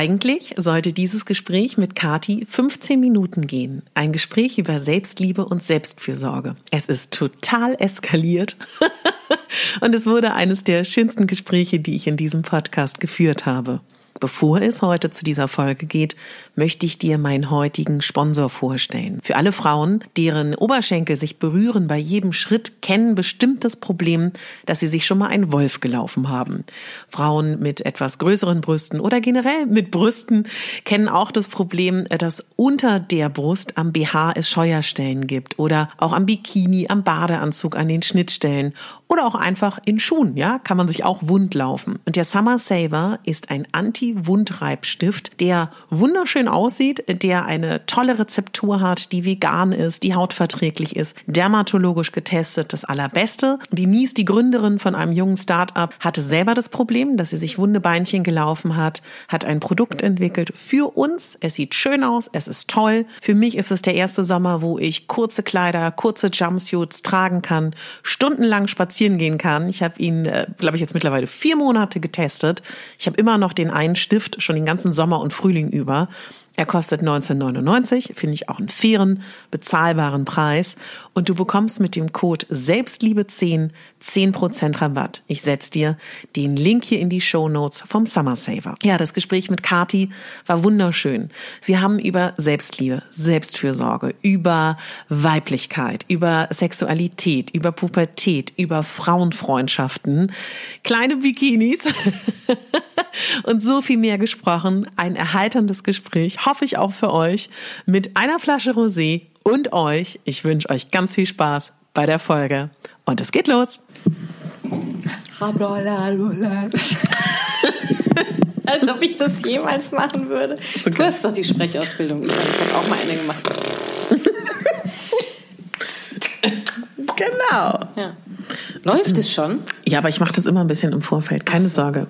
Eigentlich sollte dieses Gespräch mit Kati 15 Minuten gehen. Ein Gespräch über Selbstliebe und Selbstfürsorge. Es ist total eskaliert. und es wurde eines der schönsten Gespräche, die ich in diesem Podcast geführt habe. Bevor es heute zu dieser Folge geht, möchte ich dir meinen heutigen Sponsor vorstellen. Für alle Frauen, deren Oberschenkel sich berühren bei jedem Schritt, kennen bestimmt das Problem, dass sie sich schon mal einen Wolf gelaufen haben. Frauen mit etwas größeren Brüsten oder generell mit Brüsten kennen auch das Problem, dass unter der Brust am BH es Scheuerstellen gibt oder auch am Bikini, am Badeanzug, an den Schnittstellen oder auch einfach in Schuhen, ja, kann man sich auch wund laufen. Und der Summer Saver ist ein Anti Wundreibstift, der wunderschön aussieht, der eine tolle Rezeptur hat, die vegan ist, die hautverträglich ist, dermatologisch getestet, das allerbeste. Denise, die Gründerin von einem jungen Start-up, hatte selber das Problem, dass sie sich wunde Beinchen gelaufen hat, hat ein Produkt entwickelt für uns. Es sieht schön aus, es ist toll. Für mich ist es der erste Sommer, wo ich kurze Kleider, kurze Jumpsuits tragen kann, stundenlang spazieren gehen kann. Ich habe ihn, äh, glaube ich, jetzt mittlerweile vier Monate getestet. Ich habe immer noch den einen Stift schon den ganzen Sommer und Frühling über. Er kostet 19,99, finde ich auch einen fairen, bezahlbaren Preis. Und du bekommst mit dem Code Selbstliebe10 10% Rabatt. Ich setze dir den Link hier in die Show Notes vom Summer Saver. Ja, das Gespräch mit Kati war wunderschön. Wir haben über Selbstliebe, Selbstfürsorge, über Weiblichkeit, über Sexualität, über Pubertät, über Frauenfreundschaften, kleine Bikinis und so viel mehr gesprochen. Ein erheiterndes Gespräch, hoffe ich auch für euch, mit einer Flasche Rosé und euch. Ich wünsche euch ganz viel Spaß bei der Folge. Und es geht los. Als ob ich das jemals machen würde. Okay. Du hast doch die Sprechausbildung. Ich habe auch mal eine gemacht. genau. Ja. Läuft es schon? Ja, aber ich mache das immer ein bisschen im Vorfeld. Keine so. Sorge.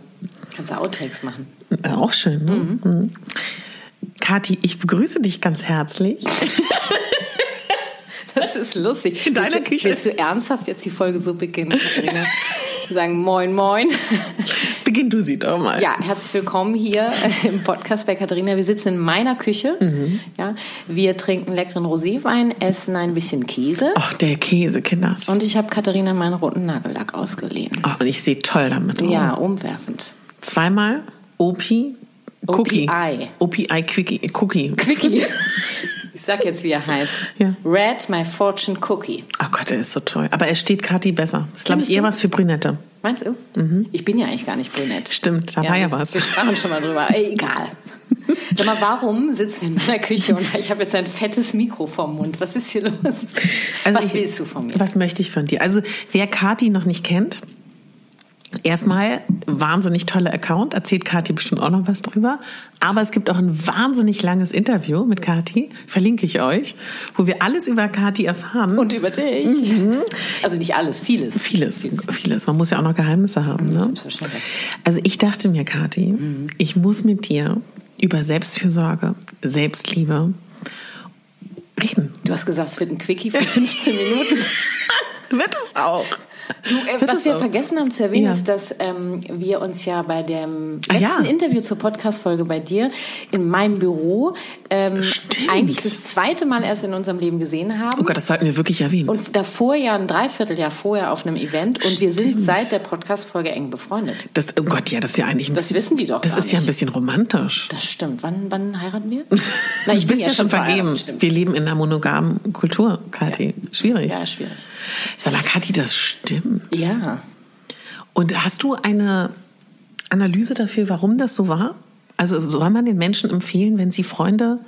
Kannst du Outtakes machen. Auch schön, ne? Mhm. Kathi, ich begrüße dich ganz herzlich. Das ist lustig. In deiner Küche. Willst du ernsthaft jetzt die Folge so beginnen, Katharina? Sagen Moin, Moin. Beginn du sie doch mal. Ja, herzlich willkommen hier im Podcast bei Katharina. Wir sitzen in meiner Küche. Mhm. Ja, wir trinken leckeren Roséwein, essen ein bisschen Käse. Ach, der Käse, Kinders. Und ich habe Katharina meinen roten Nagellack ausgeliehen. Ach, und ich sehe toll damit aus. Ja, umwerfend. Zweimal Opi Cookie. OPI. OPI Quickie. Cookie. Quickie. Ich sag jetzt, wie er heißt. Ja. Red My Fortune Cookie. Oh Gott, der ist so toll. Aber er steht Kathi besser. Das ist, glaube ich, eher was für Brünette. Meinst du? Mhm. Ich bin ja eigentlich gar nicht brünett. Stimmt, da ja, war ja was. Wir sprachen schon mal drüber. Ey, egal. Sag mal, warum sitzen wir in meiner Küche und ich habe jetzt ein fettes Mikro vorm Mund? Was ist hier los? Also was ich, willst du von mir? Was möchte ich von dir? Also, wer Kathi noch nicht kennt, Erstmal wahnsinnig toller Account, erzählt Kathi bestimmt auch noch was drüber. Aber es gibt auch ein wahnsinnig langes Interview mit Kathi, verlinke ich euch, wo wir alles über Kathi erfahren. Und über dich. Mhm. Also nicht alles, vieles. Vieles, vieles. Man muss ja auch noch Geheimnisse haben. Ne? Also ich dachte mir, Kathi, mhm. ich muss mit dir über Selbstfürsorge, Selbstliebe reden. Du hast gesagt, es wird ein Quickie von 15 Minuten. wird es auch. Du, äh, was wir vergessen haben zu erwähnen, ja. ist, dass ähm, wir uns ja bei dem letzten ah, ja. Interview zur Podcast-Folge bei dir in meinem Büro ähm, eigentlich das zweite Mal erst in unserem Leben gesehen haben. Oh Gott, das sollten wir wirklich erwähnen. Und davor ja ein Dreivierteljahr vorher auf einem Event und Stimmt. wir sind seit der Podcast-Folge eng befreundet. Das, oh Gott, ja, das ist ja eigentlich ein Das wissen die doch Das ist nicht. ja ein bisschen romantisch. Das stimmt. Wann, wann heiraten wir? Na, ich bin ja schon vergeben. Wir leben in einer monogamen Kultur, Kathi. Ja. Schwierig. Ja, schwierig. Kathi, das stimmt. Ja. Und hast du eine Analyse dafür, warum das so war? Also soll man den Menschen empfehlen, wenn sie Freunde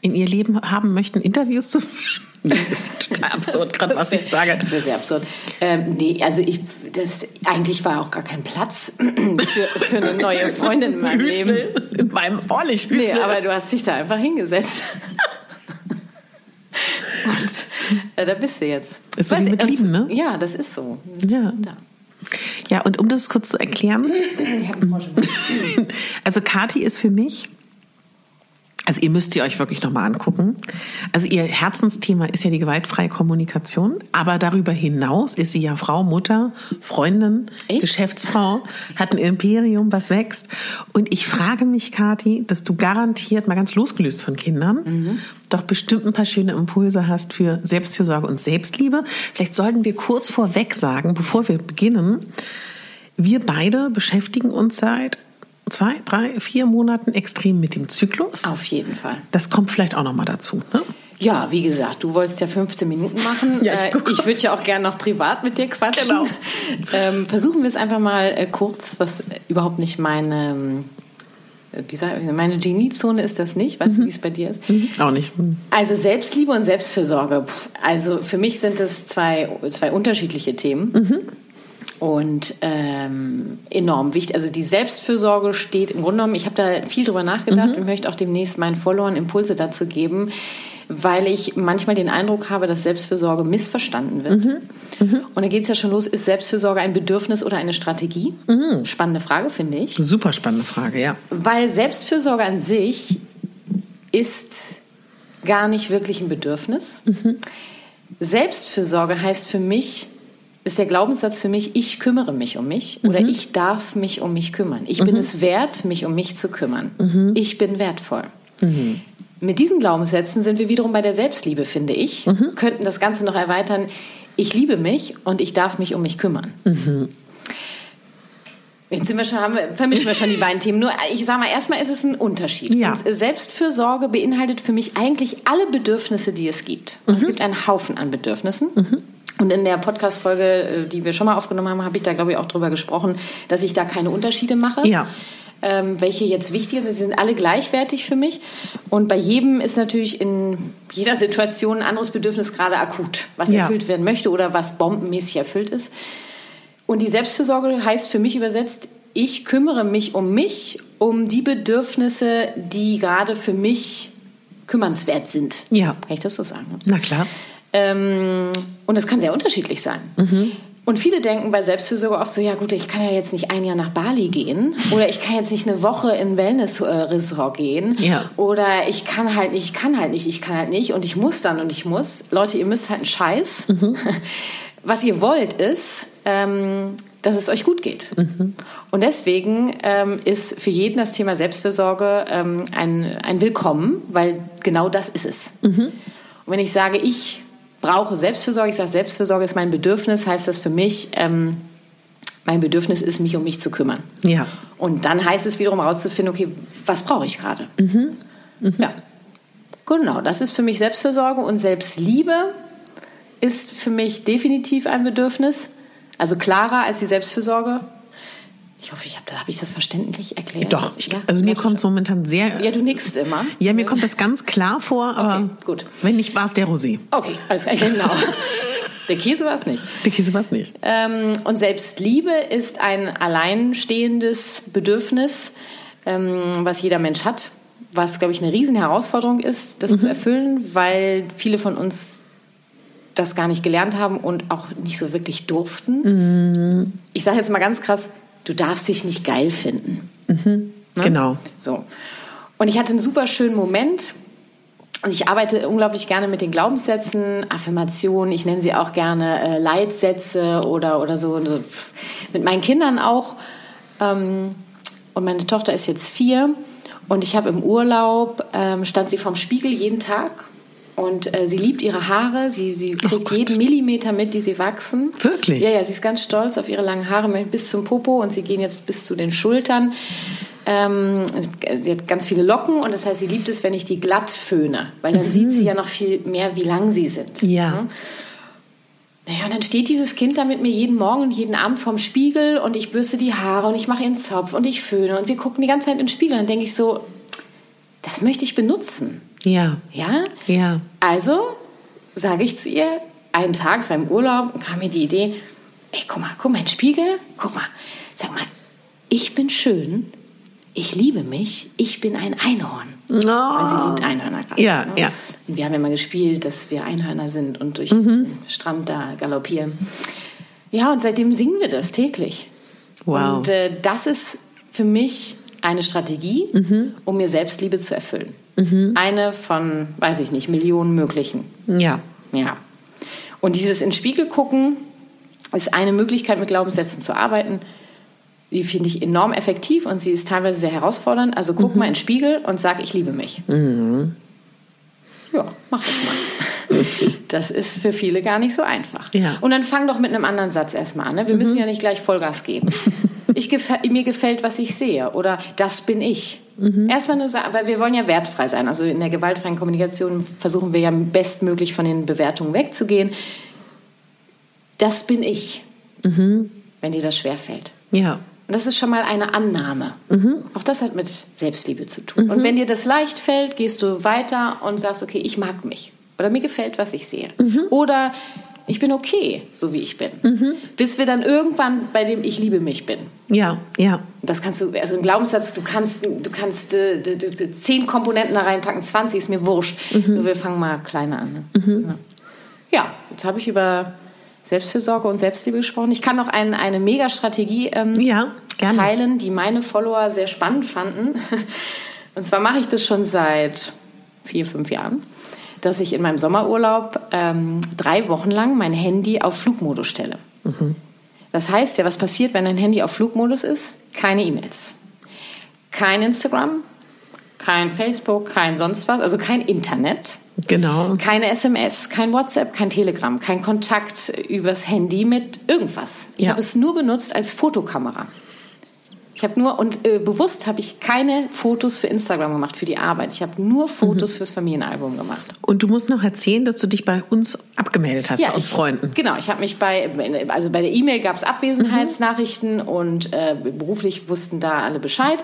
in ihr Leben haben möchten, Interviews zu führen? Das ist total absurd, gerade was ich sage. Das ist sehr absurd. Ähm, nee, also ich, das, eigentlich war auch gar kein Platz für, für eine neue Freundin in meinem Leben. In meinem Orlich. Nee, aber du hast dich da einfach hingesetzt. Und äh, da bist du jetzt. Ist so wie mit Lieben, ne? Ja, das ist so. Ja. Ja, und um das kurz zu erklären. also Kati ist für mich also ihr müsst sie euch wirklich nochmal angucken. Also ihr Herzensthema ist ja die gewaltfreie Kommunikation, aber darüber hinaus ist sie ja Frau, Mutter, Freundin, Echt? Geschäftsfrau, hat ein Imperium, was wächst. Und ich frage mich, Kathi, dass du garantiert, mal ganz losgelöst von Kindern, mhm. doch bestimmt ein paar schöne Impulse hast für Selbstfürsorge und Selbstliebe. Vielleicht sollten wir kurz vorweg sagen, bevor wir beginnen, wir beide beschäftigen uns seit zwei, drei, vier Monaten extrem mit dem Zyklus. Auf jeden Fall. Das kommt vielleicht auch noch mal dazu. Ne? Ja, wie gesagt, du wolltest ja 15 Minuten machen. Ja, ich, äh, ich würde ja auch gerne noch privat mit dir quatschen. Genau. Ähm, versuchen wir es einfach mal äh, kurz, was überhaupt nicht meine, äh, wie sag, meine Geniezone ist das nicht. Weißt mhm. du, wie es bei dir ist? Mhm. Auch nicht. Mhm. Also Selbstliebe und Selbstfürsorge. Also für mich sind es zwei, zwei unterschiedliche Themen. Und ähm, enorm wichtig. Also die Selbstfürsorge steht im Grunde genommen, ich habe da viel drüber nachgedacht mhm. und möchte auch demnächst meinen Followern Impulse dazu geben, weil ich manchmal den Eindruck habe, dass Selbstfürsorge missverstanden wird. Mhm. Mhm. Und da geht es ja schon los, ist Selbstfürsorge ein Bedürfnis oder eine Strategie? Mhm. Spannende Frage, finde ich. Super spannende Frage, ja. Weil Selbstfürsorge an sich ist gar nicht wirklich ein Bedürfnis. Mhm. Selbstfürsorge heißt für mich, ist der Glaubenssatz für mich, ich kümmere mich um mich mhm. oder ich darf mich um mich kümmern. Ich mhm. bin es wert, mich um mich zu kümmern. Mhm. Ich bin wertvoll. Mhm. Mit diesen Glaubenssätzen sind wir wiederum bei der Selbstliebe, finde ich. Mhm. Könnten das Ganze noch erweitern. Ich liebe mich und ich darf mich um mich kümmern. Mhm. Jetzt sind wir schon, haben wir, vermischen wir schon die beiden Themen. Nur, ich sage mal, erstmal ist es ein Unterschied. Ja. Selbstfürsorge beinhaltet für mich eigentlich alle Bedürfnisse, die es gibt. Und es gibt einen Haufen an Bedürfnissen. Und in der Podcast-Folge, äh, die wir schon mal aufgenommen haben, habe ich da, glaube ich, auch drüber gesprochen, dass ich da keine Unterschiede mache. Ja. Ähm, welche jetzt wichtig sind. Sie sind alle gleichwertig für mich. Und bei jedem ist natürlich in jeder Situation ein anderes Bedürfnis gerade akut, was ja. erfüllt werden möchte oder was bombenmäßig erfüllt ist. Und die Selbstfürsorge heißt für mich übersetzt, ich kümmere mich um mich, um die Bedürfnisse, die gerade für mich kümmernswert sind. Ja. Kann ich das so sagen? Na klar. Ähm, und das kann sehr unterschiedlich sein. Mhm. Und viele denken bei Selbstfürsorge oft so, ja gut, ich kann ja jetzt nicht ein Jahr nach Bali gehen oder ich kann jetzt nicht eine Woche in Wellness-Resort gehen ja. oder ich kann halt nicht, ich kann halt nicht, ich kann halt nicht und ich muss dann und ich muss. Leute, ihr müsst halt einen Scheiß. Mhm. Was ihr wollt ist, ähm, dass es euch gut geht. Mhm. Und deswegen ähm, ist für jeden das Thema Selbstfürsorge ähm, ein, ein Willkommen, weil genau das ist es. Mhm. Und wenn ich sage, ich brauche Selbstfürsorge, ich sage, Selbstfürsorge ist mein Bedürfnis, heißt das für mich, ähm, mein Bedürfnis ist, mich um mich zu kümmern. Ja. Und dann heißt es wiederum herauszufinden, okay, was brauche ich gerade? Mhm. Mhm. Ja. Genau, das ist für mich Selbstfürsorge und Selbstliebe ist für mich definitiv ein Bedürfnis. Also klarer als die Selbstfürsorge. Ich hoffe, ich habe hab ich das verständlich erklärt. Doch, ich, also mir kommt es momentan sehr. Ja, du nickst immer. Ja, mir kommt das ganz klar vor, aber okay, gut. wenn nicht, war es der Rosé. Okay, alles klar, genau. Der Käse war es nicht. Der Käse war es nicht. Ähm, und Selbstliebe ist ein alleinstehendes Bedürfnis, ähm, was jeder Mensch hat, was, glaube ich, eine riesen Herausforderung ist, das mhm. zu erfüllen, weil viele von uns das gar nicht gelernt haben und auch nicht so wirklich durften. Mhm. Ich sage jetzt mal ganz krass, du darfst dich nicht geil finden. Mhm. Ne? Genau. So. Und ich hatte einen super schönen Moment, und ich arbeite unglaublich gerne mit den Glaubenssätzen, Affirmationen, ich nenne sie auch gerne äh, Leitsätze oder, oder so, so. Mit meinen Kindern auch. Ähm, und meine Tochter ist jetzt vier. Und ich habe im Urlaub, ähm, stand sie vorm Spiegel jeden Tag. Und äh, sie liebt ihre Haare. Sie, sie Oh kriegt jeden Millimeter mit, die sie wachsen. Wirklich? Ja, ja, sie ist ganz stolz auf ihre langen Haare bis zum Popo und sie gehen jetzt bis zu den Schultern. Ähm, sie hat ganz viele Locken und das heißt, sie liebt es, wenn ich die glatt föhne, weil dann sieht sie ja noch viel mehr, wie lang sie sind. Ja. Mhm. Naja, und dann steht dieses Kind da mit mir jeden Morgen und jeden Abend vorm Spiegel und ich bürste die Haare und ich mache ihren Zopf und ich föhne und wir gucken die ganze Zeit in den Spiegel. Und dann denke ich so, das möchte ich benutzen. Ja. Ja? Ja. Also sage ich zu ihr, einen Tag, es war im Urlaub, kam mir die Idee, ey, guck mal, guck mal, ein Spiegel, guck mal, sag mal, ich bin schön, ich liebe mich, ich bin ein Einhorn. Weil sie liebt Einhörner gerade. Oh. Ja, ne? ja. Und wir haben ja mal gespielt, dass wir Einhörner sind und durch den Strand da galoppieren. Ja, und seitdem singen wir das täglich. Wow. Und äh, das ist für mich eine Strategie, um mir Selbstliebe zu erfüllen. Eine von, weiß ich nicht, Millionen möglichen. Ja. Ja. Und dieses in Spiegel gucken ist eine Möglichkeit, mit Glaubenssätzen zu arbeiten. Die finde ich enorm effektiv und sie ist teilweise sehr herausfordernd. Also guck mal in Spiegel und sag, ich liebe mich. Ja, mach das mal. Das ist für viele gar nicht so einfach. Ja. Und dann fang doch mit einem anderen Satz erstmal an. Ne? Wir müssen ja nicht gleich Vollgas geben. Ich gefä mir gefällt, was ich sehe. Oder das bin ich. Erstmal nur sagen, weil wir wollen ja wertfrei sein. Also in der gewaltfreien Kommunikation versuchen wir ja bestmöglich von den Bewertungen wegzugehen. Das bin ich. Wenn dir das schwerfällt. Ja. Und das ist schon mal eine Annahme. Auch das hat mit Selbstliebe zu tun. Und wenn dir das leicht fällt, gehst du weiter und sagst, okay, ich mag mich. Oder mir gefällt, was ich sehe. Oder ich bin okay, so wie ich bin. Bis wir dann irgendwann bei dem Ich liebe mich bin. Ja. Ja. Das kannst du, also ein Glaubenssatz, du kannst, du kannst äh, zehn Komponenten da reinpacken, 20 ist mir wurscht. Nur wir fangen mal kleiner an. Ne? Ja. ja, jetzt habe ich über Selbstfürsorge und Selbstliebe gesprochen. Ich kann noch ein, eine Mega-Strategie ähm, Ja, teilen, die meine Follower sehr spannend fanden. Und zwar mache ich das schon seit vier, fünf Jahren, dass ich in meinem Sommerurlaub ähm, drei Wochen lang mein Handy auf Flugmodus stelle. Das heißt ja, was passiert, wenn dein Handy auf Flugmodus ist? Keine E-Mails, kein Instagram, kein Facebook, kein sonst was, also kein Internet. Genau. Keine SMS, kein WhatsApp, kein Telegram, kein Kontakt übers Handy mit irgendwas. Ich Ja. habe es nur benutzt als Fotokamera. Ich habe nur und äh, bewusst habe ich keine Fotos für Instagram gemacht für die Arbeit. Ich habe nur Fotos fürs Familienalbum gemacht. Und du musst noch erzählen, dass du dich bei uns abgemeldet hast, bei uns ich, Freunden. Genau, ich habe mich bei, also bei der E-Mail gab es Abwesenheitsnachrichten und äh, beruflich wussten da alle Bescheid.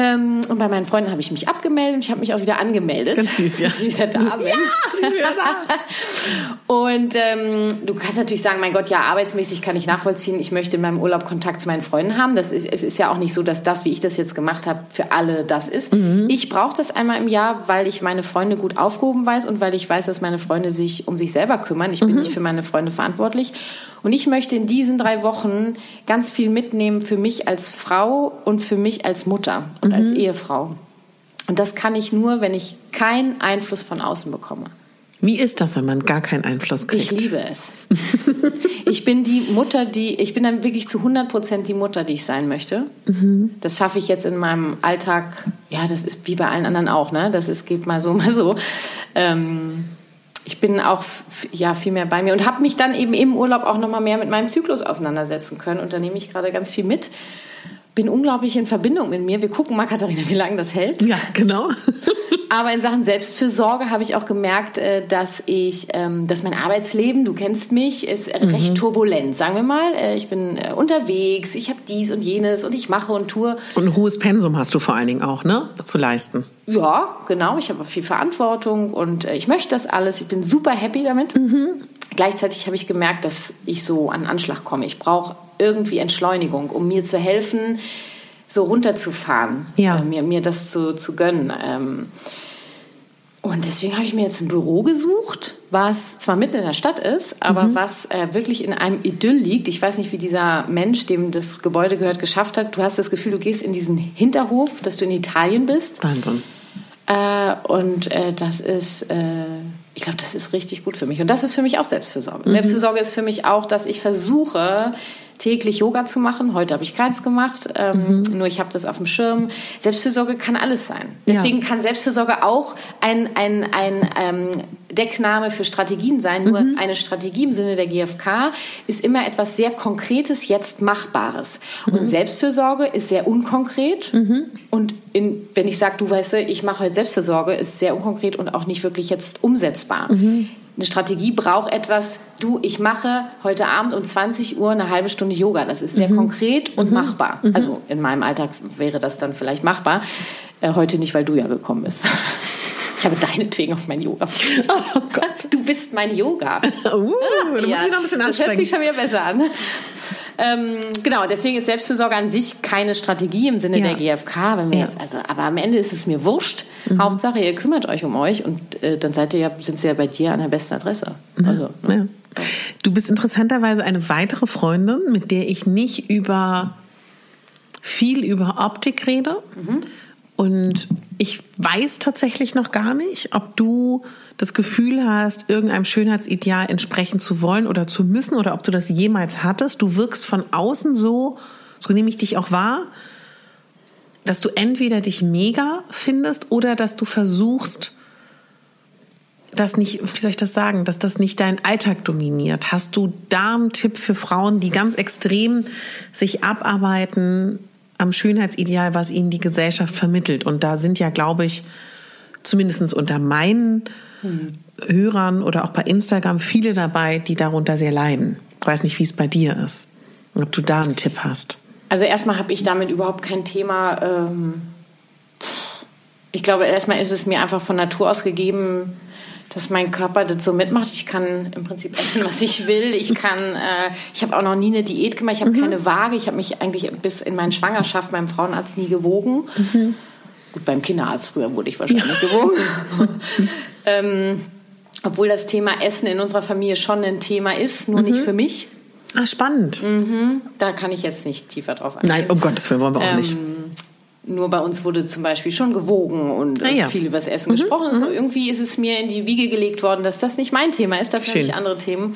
Ähm, und bei meinen Freunden habe ich mich abgemeldet und ich habe mich auch wieder angemeldet. Ganz süß, ja. Wieder da bin. Und ähm, du kannst natürlich sagen, mein Gott, ja, arbeitsmäßig kann ich nachvollziehen, ich möchte in meinem Urlaub Kontakt zu meinen Freunden haben. Das ist, es ist ja auch nicht so, dass das, wie ich das jetzt gemacht habe, für alle das ist. Ich brauche das einmal im Jahr, weil ich meine Freunde gut aufgehoben weiß und weil ich weiß, dass meine Freunde sich um sich selber kümmern. Ich bin nicht für meine Freunde verantwortlich. Und ich möchte in diesen drei Wochen ganz viel mitnehmen für mich als Frau und für mich als Mutter und als Ehefrau. Und das kann ich nur, wenn ich keinen Einfluss von außen bekomme. Wie ist das, wenn man gar keinen Einfluss kriegt? Ich liebe es. ich bin die Mutter, die, ich bin dann wirklich zu 100 Prozent die Mutter, die ich sein möchte. Das schaffe ich jetzt in meinem Alltag. Ja, das ist wie bei allen anderen auch, ne? Das ist, geht mal so, mal so. Ähm, ich bin auch ja viel mehr bei mir und habe mich dann eben im Urlaub auch noch mal mehr mit meinem Zyklus auseinandersetzen können. Und da nehme ich gerade ganz viel mit. Bin unglaublich in Verbindung mit mir. Wir gucken mal, Katharina, wie lange das hält. Ja, genau. Aber in Sachen Selbstfürsorge habe ich auch gemerkt, äh, dass ich, ähm, dass mein Arbeitsleben, du kennst mich, ist äh, recht turbulent. Sagen wir mal, Äh, ich bin äh, unterwegs, ich habe dies und jenes und ich mache und tue. Und ein hohes Pensum hast du vor allen Dingen auch, ne? Zu leisten. Ja, genau. Ich habe auch viel Verantwortung und ich möchte das alles. Ich bin super happy damit. Gleichzeitig habe ich gemerkt, dass ich so an Anschlag komme. Ich brauche irgendwie Entschleunigung, um mir zu helfen, so runterzufahren, Ja. äh, mir, mir das zu, zu gönnen. Ähm, und deswegen habe ich mir jetzt ein Büro gesucht, was zwar mitten in der Stadt ist, aber was äh, wirklich in einem Idyll liegt. Ich weiß nicht, wie dieser Mensch, dem das Gebäude gehört, geschafft hat. Du hast das Gefühl, du gehst in diesen Hinterhof, dass du in Italien bist. Wahnsinn. Äh, und äh, das ist, äh, ich glaube, das ist richtig gut für mich. Und das ist für mich auch Selbstfürsorge. Mhm. Selbstfürsorge ist für mich auch, dass ich versuche, täglich Yoga zu machen. Heute habe ich keins gemacht, ähm, mhm. nur ich habe das auf dem Schirm. Selbstfürsorge kann alles sein. Deswegen ja. kann Selbstfürsorge auch ein, ein, ein ähm, Deckname für Strategien sein. Nur mhm. eine Strategie im Sinne der GfK ist immer etwas sehr Konkretes, jetzt Machbares. Mhm. Und Selbstfürsorge ist sehr unkonkret. Mhm. Und in, wenn ich sage, du weißt, ich mache heute Selbstfürsorge, ist sehr unkonkret und auch nicht wirklich jetzt umsetzbar. Mhm. Eine Strategie braucht etwas, du, ich mache heute Abend um 20 Uhr eine halbe Stunde Yoga. Das ist sehr mhm. konkret und mhm. machbar. Mhm. Also in meinem Alltag wäre das dann vielleicht machbar. Äh, heute nicht, weil du ja gekommen bist. Ich habe deinetwegen auf mein Yoga. Oh Gott. Du bist mein Yoga. Uh, du ja, musst mich noch ein bisschen Das hört sich schon wieder besser an. Ähm, genau, deswegen ist Selbstfürsorge an sich keine Strategie im Sinne ja. der GfK. Wenn wir ja. jetzt, also, aber am Ende ist es mir wurscht. Mhm. Hauptsache, ihr kümmert euch um euch und äh, dann seid ihr ja, sind sie ja bei dir an der besten Adresse. Mhm. Also, ne? ja. Du bist interessanterweise eine weitere Freundin, mit der ich nicht über viel über Optik rede. Mhm. Und ich weiß tatsächlich noch gar nicht, ob du das Gefühl hast, irgendeinem Schönheitsideal entsprechen zu wollen oder zu müssen oder ob du das jemals hattest. Du wirkst von außen so, so nehme ich dich auch wahr, dass du entweder dich mega findest oder dass du versuchst, das nicht, wie soll ich das sagen, dass das nicht deinen Alltag dominiert. Hast du da einen Tipp für Frauen, die ganz extrem sich abarbeiten am Schönheitsideal, was ihnen die Gesellschaft vermittelt? Und da sind ja, glaube ich, zumindest unter meinen hm. Hörern oder auch bei Instagram viele dabei, die darunter sehr leiden. Ich weiß nicht, wie es bei dir ist. Und ob du da einen Tipp hast. Also erstmal habe ich damit überhaupt kein Thema. Ähm, ich glaube, erstmal ist es mir einfach von Natur aus gegeben, dass mein Körper das so mitmacht. Ich kann im Prinzip essen, was ich will. Ich kann, äh, ich habe auch noch nie eine Diät gemacht. Ich habe mhm. keine Waage. Ich habe mich eigentlich bis in meinen Schwangerschaft beim Frauenarzt nie gewogen. Mhm. Gut, beim Kinderarzt früher wurde ich wahrscheinlich gewogen. ähm, obwohl das Thema Essen in unserer Familie schon ein Thema ist, nur mhm. nicht für mich. Ah, spannend. Mhm. Da kann ich jetzt nicht tiefer drauf eingehen. Nein, um Gottes Willen wollen wir auch ähm, nicht. Nur bei uns wurde zum Beispiel schon gewogen und ah, ja. viel über das Essen mhm. gesprochen. Also irgendwie ist es mir in die Wiege gelegt worden, dass das nicht mein Thema ist. Dafür habe ich andere Themen.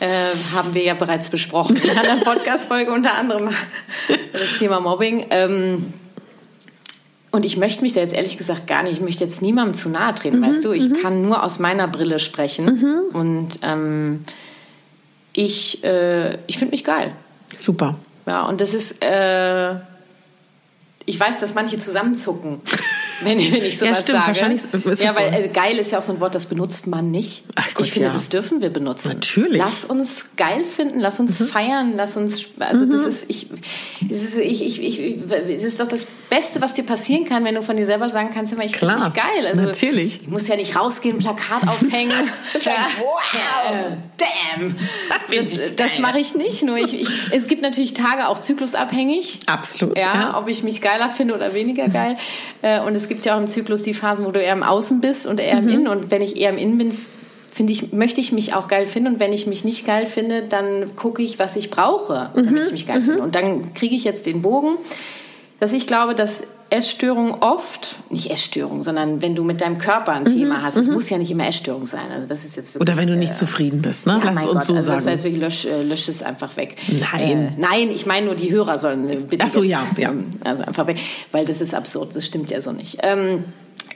Äh, haben wir ja bereits besprochen in einer Podcast-Folge, unter anderem das Thema Mobbing. Ähm, und ich möchte mich da jetzt ehrlich gesagt gar nicht, ich möchte jetzt niemandem zu nahe treten, mhm, weißt du? Ich mhm. kann nur aus meiner Brille sprechen. Mhm. Und ähm, ich, äh, ich finde mich geil. Super. Ja, und das ist, äh, ich weiß, dass manche zusammenzucken, wenn, wenn ich sowas ja, stimmt, sage. Wahrscheinlich ist ja, weil so. also, geil ist ja auch so ein Wort, das benutzt man nicht. Ach Gott, ich finde, ja. das dürfen wir benutzen. Natürlich. Lass uns geil finden, lass uns mhm. feiern, lass uns, also mhm. das ist, ich, es ist, ich, ich, ich, es ist doch das Beste, was dir passieren kann, wenn du von dir selber sagen kannst, immer, ich finde mich geil. Also, natürlich. Ich muss ja nicht rausgehen, Plakat aufhängen. ja. wow, damn. Das, das mache ich nicht. Nur ich, ich, es gibt natürlich Tage auch zyklusabhängig. Absolut. Ja, ja, ob ich mich geiler finde oder weniger geil. Äh, und es gibt ja auch im Zyklus die Phasen, wo du eher im Außen bist und eher mhm. im Innen. Und wenn ich eher im Innen bin, finde ich, möchte ich mich auch geil finden. Und wenn ich mich nicht geil finde, dann gucke ich, was ich brauche, damit mhm. ich mich geil mhm. finde. Und dann kriege ich jetzt den Bogen dass ich glaube, dass Essstörungen oft, nicht Essstörung, sondern wenn du mit deinem Körper ein Thema mhm, hast, es mhm. muss ja nicht immer Essstörung sein. Also das ist jetzt wirklich, Oder wenn du nicht äh, zufrieden bist, ne? Ja, Lass uns Gott, so also sagen. Das war jetzt wirklich, lösch, äh, lösch es einfach weg. Nein. Äh, nein, ich meine nur, die Hörer sollen äh, bitte Ach so, jetzt, ja, ja. Ähm, also einfach weg, weil das ist absurd, das stimmt ja so nicht. Ähm,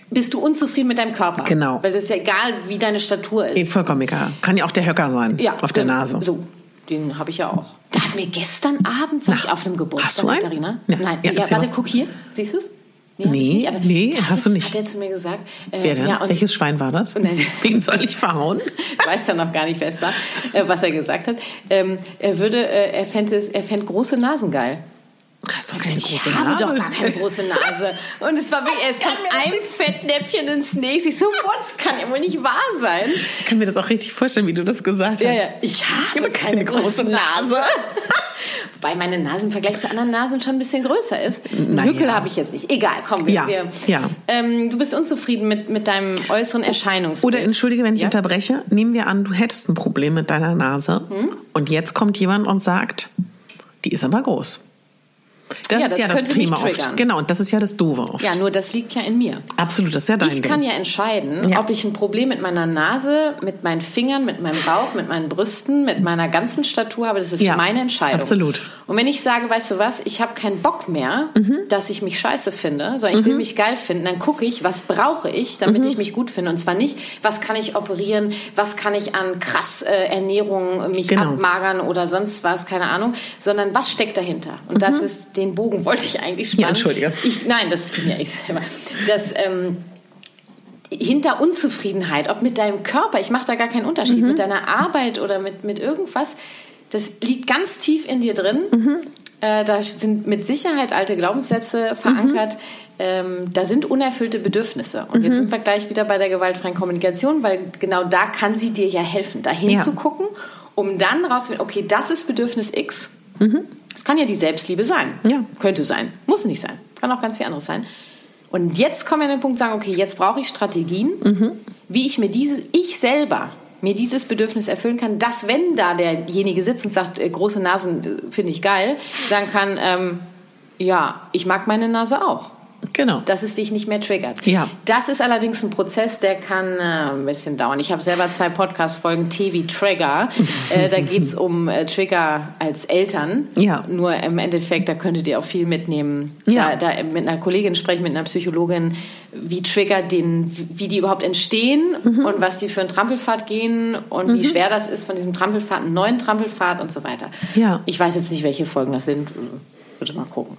bist du unzufrieden mit deinem Körper? Genau. Weil das ist ja egal, wie deine Statur ist. Vollkommen egal. Kann ja auch der Höcker sein. Ja, auf der Nase. So, den habe ich ja auch. Da hat mir gestern Abend, war Na, ich auf einem Geburtstag? Katharina. Ja. Nein, ja, ja warte, guck hier. Siehst du es? Nee, nee, nicht, nee hast du nicht. Hat er zu mir gesagt. Äh, wer denn? Ja, Welches Schwein war das? Wen soll ich verhauen? ich weiß dann noch gar nicht, wer es war, äh, was er gesagt hat. Ähm, er würde, äh, er fände er fänd große Nasen geil. Hast doch keine ich große habe Nase. doch gar keine große Nase. Und es war wirklich, es von einem Fettnäpfchen ins nächste. Ich so, boah, das kann ja wohl nicht wahr sein. Ich kann mir das auch richtig vorstellen, wie du das gesagt hast. Ja, ja. Ich habe keine, keine große Nase. Wobei meine Nase im Vergleich zu anderen Nasen schon ein bisschen größer ist. Einen Hückel ja. habe ich jetzt nicht. Egal, komm, wir. Ja, wir ja. Ähm, du bist unzufrieden mit, mit deinem äußeren Erscheinungsbild. Oder entschuldige, wenn ich ja? unterbreche. Nehmen wir an, du hättest ein Problem mit deiner Nase. Hm? Und jetzt kommt jemand und sagt, die ist aber groß. Das ja, ist das ja das Thema oft. Genau, und das ist ja das Doofe oft. Ja, nur das liegt ja in mir. Absolut, das ist ja dein Ich Ding. kann ja entscheiden, Ja. ob ich ein Problem mit meiner Nase, mit meinen Fingern, mit meinem Bauch, mit meinen Brüsten, mit meiner ganzen Statur habe. Das ist Ja, meine Entscheidung. absolut. Und wenn ich sage, weißt du was, ich habe keinen Bock mehr, Mhm. dass ich mich scheiße finde, sondern ich will mich geil finden, dann gucke ich, was brauche ich, damit Mhm. ich mich gut finde. Und zwar nicht, was kann ich operieren, was kann ich an krass äh, Ernährung mich Genau. abmagern oder sonst was, keine Ahnung, sondern was steckt dahinter? Und das ist, den Bogen wollte ich eigentlich spannen. Mhm. Ja, entschuldige. Ich, nein, das bin ja ich selber. Das, ähm, hinter Unzufriedenheit, ob mit deinem Körper, ich mache da gar keinen Unterschied, Mhm. mit deiner Arbeit oder mit, mit irgendwas, das liegt ganz tief in dir drin. Mhm. Äh, da sind mit Sicherheit alte Glaubenssätze verankert. Ähm, da sind unerfüllte Bedürfnisse. Und Mhm. jetzt sind wir gleich wieder bei der gewaltfreien Kommunikation, weil genau da kann sie dir ja helfen, da Ja. hinzugucken, um dann rauszufinden, okay, das ist Bedürfnis X. Das kann ja die Selbstliebe sein. Mhm. Ja. Könnte sein. Muss nicht sein. Kann auch ganz viel anderes sein. Und jetzt kommen wir an den Punkt, sagen, okay, jetzt brauche ich Strategien, Mhm. wie ich mir dieses, ich selber mir dieses Bedürfnis erfüllen kann, dass wenn da derjenige sitzt und sagt, äh, große Nasen äh, finde ich geil, sagen kann, ähm, ja, ich mag meine Nase auch. Genau. Dass es dich nicht mehr triggert. Ja. Das ist allerdings ein Prozess, der kann äh, ein bisschen dauern. Ich habe selber zwei Podcast-Folgen, T wie Trigger. äh, da geht es um äh, Trigger als Eltern. Ja. Nur im Endeffekt, da könntet ihr auch viel mitnehmen. Ja. Da, da mit einer Kollegin sprechen, mit einer Psychologin, wie Trigger, den, wie die überhaupt entstehen Mhm. und was die für einen Trampelpfad gehen und wie schwer das ist, von diesem Trampelpfad einen neuen Trampelpfad und so weiter. Ja. Ich weiß jetzt nicht, welche Folgen das sind. Bitte mal gucken.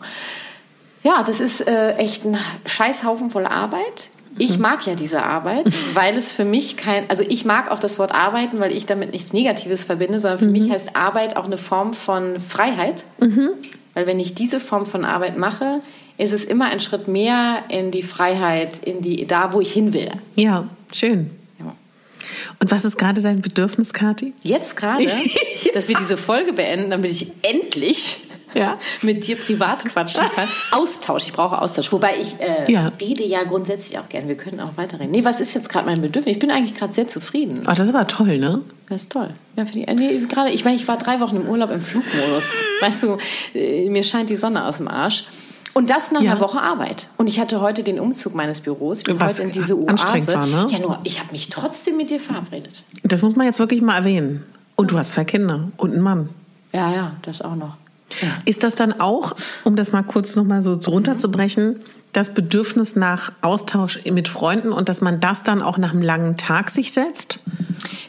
Ja, das ist äh, echt ein Scheißhaufen voller Arbeit. Ich mag ja diese Arbeit, weil es für mich kein, also ich mag auch das Wort arbeiten, weil ich damit nichts Negatives verbinde, sondern für mich heißt Arbeit auch eine Form von Freiheit. Weil wenn ich diese Form von Arbeit mache, ist es immer ein Schritt mehr in die Freiheit, in die, da wo ich hin will. Ja, schön. Und was ist gerade dein Bedürfnis, Kathi? Jetzt gerade, dass wir diese Folge beenden, damit ich endlich Ja. mit dir privat quatschen kann. Austausch, ich brauche Austausch. Wobei ich äh, Ja. rede ja grundsätzlich auch gern. Wir können auch weiterreden. Nee, was ist jetzt gerade mein Bedürfnis? Ich bin eigentlich gerade sehr zufrieden. Oh, das ist aber toll, ne? Das ist toll. Ja, die, äh, nee, gerade, ich meine, ich war drei Wochen im Urlaub im Flugmodus. Weißt du, äh, mir scheint die Sonne aus dem Arsch. Und das nach Ja. einer Woche Arbeit. Und ich hatte heute den Umzug meines Büros. Ich bin Was heute in diese anstrengend Oase. war, ne? Ja, nur, ich habe mich trotzdem mit dir verabredet. Das muss man jetzt wirklich mal erwähnen. Und du hast zwei Kinder und einen Mann. Ja, ja, das auch noch. Ist das dann auch, um das mal kurz nochmal so runterzubrechen, das Bedürfnis nach Austausch mit Freunden und dass man das dann auch nach einem langen Tag sich setzt?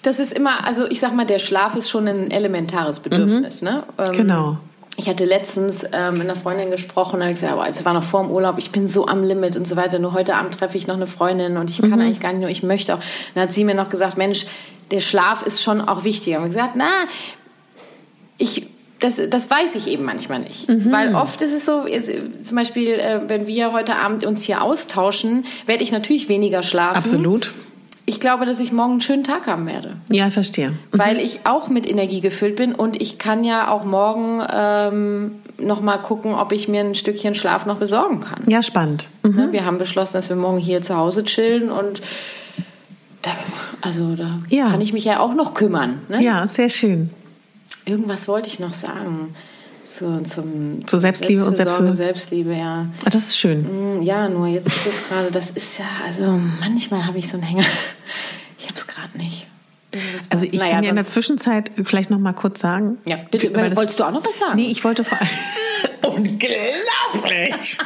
Das ist immer, also ich sag mal, der Schlaf ist schon ein elementares Bedürfnis. Ne? Ähm, Genau. Ich hatte letztens ähm, mit einer Freundin gesprochen, da habe ich gesagt, aber es war noch vor dem Urlaub, ich bin so am Limit und so weiter. Nur heute Abend treffe ich noch eine Freundin und ich kann eigentlich gar nicht nur, ich möchte auch. Dann hat sie mir noch gesagt, Mensch, der Schlaf ist schon auch wichtiger. Und ich gesagt, na, ich, das, das weiß ich eben manchmal nicht. Weil oft ist es so, ist, zum Beispiel, äh, wenn wir heute Abend uns hier austauschen, werde ich natürlich weniger schlafen. Absolut. Ich glaube, dass ich morgen einen schönen Tag haben werde. Ja, ich verstehe. Weil ich auch mit Energie gefüllt bin und ich kann ja auch morgen ähm, noch mal gucken, ob ich mir ein Stückchen Schlaf noch besorgen kann. Ja, spannend. Mhm. Ne? Wir haben beschlossen, dass wir morgen hier zu Hause chillen und da, also da Ja. kann ich mich ja auch noch kümmern. Ne? Ja, sehr schön. Irgendwas wollte ich noch sagen. Zu, zum, Zur Selbstliebe und Selbstliebe. Selbstliebe, ja. Ah, Das ist schön. Mm, Ja, nur jetzt ist es gerade, das ist ja, also manchmal habe ich so einen Hänger. Ich habe es gerade nicht. Also ich Naja, kann dir in der Zwischenzeit vielleicht noch mal kurz sagen. Ja, bitte, das- wolltest du auch noch was sagen? Nee, ich wollte vor allem. Unglaublich!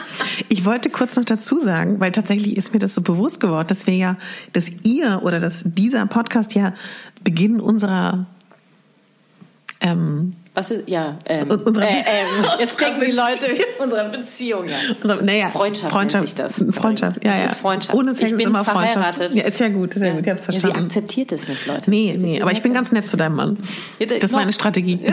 Ich wollte kurz noch dazu sagen, weil tatsächlich ist mir das so bewusst geworden, dass wir ja, dass ihr oder dass dieser Podcast ja Beginn unserer ähm, Was ist, ja, ähm, unsere- äh, ähm, jetzt denken die. Leute, unsere Beziehung, ja. unserer- naja, Freundschaft, Freundschaft nennt sich das. Freundschaft, ja, Das ja. ist Freundschaft. Ohne Sex ich bin ist immer verheiratet. Freundschaft. Ja, ist ja gut, ist ja, gut, ich hab's Ja, sie verstanden. akzeptiert es nicht, Leute. nee, nee, aber ich bin ganz nett zu deinem Mann. Ja, Das ist meine Strategie.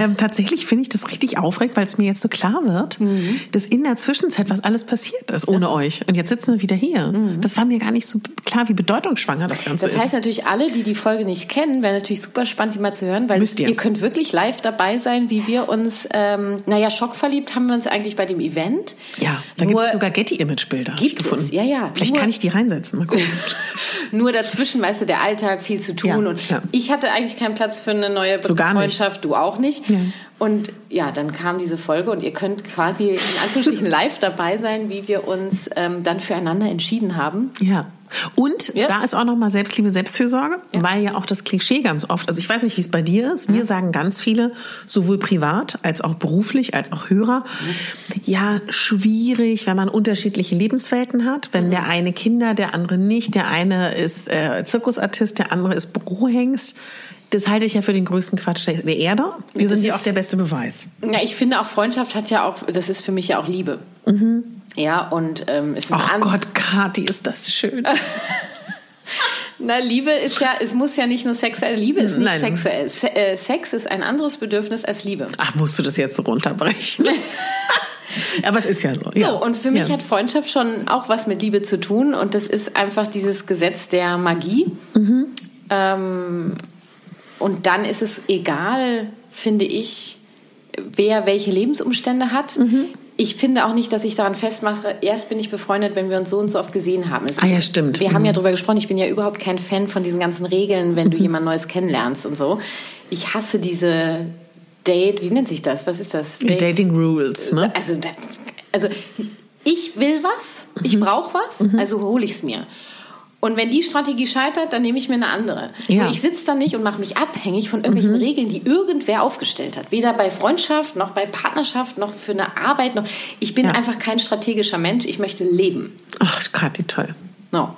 Ähm, tatsächlich finde ich das richtig aufregend, weil es mir jetzt so klar wird, Mhm. dass in der Zwischenzeit was alles passiert ist ohne euch. Und jetzt sitzen wir wieder hier. Das war mir gar nicht so klar, wie bedeutungsschwanger das Ganze Mhm. Das heißt ist. natürlich, alle, die die Folge nicht kennen, wäre natürlich super spannend, die mal zu hören, weil ihr. ihr könnt wirklich live dabei sein, wie wir uns, ähm, naja, schockverliebt haben wir uns eigentlich bei dem Event. Ja, da gibt es sogar Getty-Image-Bilder. Gibt es, ja, ja. Vielleicht Nur- kann ich die reinsetzen. Mal gucken. Nur dazwischen, weißt du, der Alltag, viel zu tun. Ja, und ja. ich hatte eigentlich keinen Platz für eine neue So. Freundschaft, du auch nicht. Ja. Und ja, dann kam diese Folge und ihr könnt quasi in Anführungsstrichen live dabei sein, wie wir uns ähm, dann füreinander entschieden haben. Ja. Und ja. da ist auch nochmal Selbstliebe, Selbstfürsorge, ja. weil ja auch das Klischee ganz oft, also ich weiß nicht, wie es bei dir ist, mir sagen ganz viele, sowohl privat als auch beruflich, als auch Hörer, ja, schwierig, wenn man unterschiedliche Lebenswelten hat, wenn der eine Kinder, der andere nicht, der eine ist äh, Zirkusartist, der andere ist Bürohengst. Das halte ich ja für den größten Quatsch der Erde. Wir sind ja auch der beste Beweis. Ja, ich finde auch Freundschaft hat ja auch, das ist für mich ja auch Liebe. Mhm. Ja, und ähm, ist Ach oh Gott, Kathi, ist das schön. Na, Liebe ist ja, es muss ja nicht nur sexuell, Liebe ist nicht Nein. sexuell. Se äh, Sex ist ein anderes Bedürfnis als Liebe. Ach, musst du das jetzt so runterbrechen? Aber es ist ja so. So, ja. und für mich ja. hat Freundschaft schon auch was mit Liebe zu tun und das ist einfach dieses Gesetz der Magie. Mhm. Ähm, und dann ist es egal, finde ich, wer welche Lebensumstände hat. Mhm ich finde auch nicht, dass ich daran festmache, erst bin ich befreundet, wenn wir uns so und so oft gesehen haben. ah ja, stimmt. Wir mhm. haben ja mhm. darüber gesprochen, ich bin ja überhaupt kein Fan von diesen ganzen Regeln, wenn du mhm. jemand Neues kennenlernst und so. Ich hasse diese Date, wie nennt sich das? Was ist das? Date? Dating Rules, ne? Also, also ich will was, ich mhm. brauche was, also hole ich es mir. Und wenn die Strategie scheitert, dann nehme ich mir eine andere. Ja. Nur ich sitze da nicht und mache mich abhängig von irgendwelchen mhm. Regeln, die irgendwer aufgestellt hat. Weder bei Freundschaft, noch bei Partnerschaft, noch für eine Arbeit. Noch. Ich bin ja. einfach kein strategischer Mensch. Ich möchte leben. Ach, Kathi, toll. No.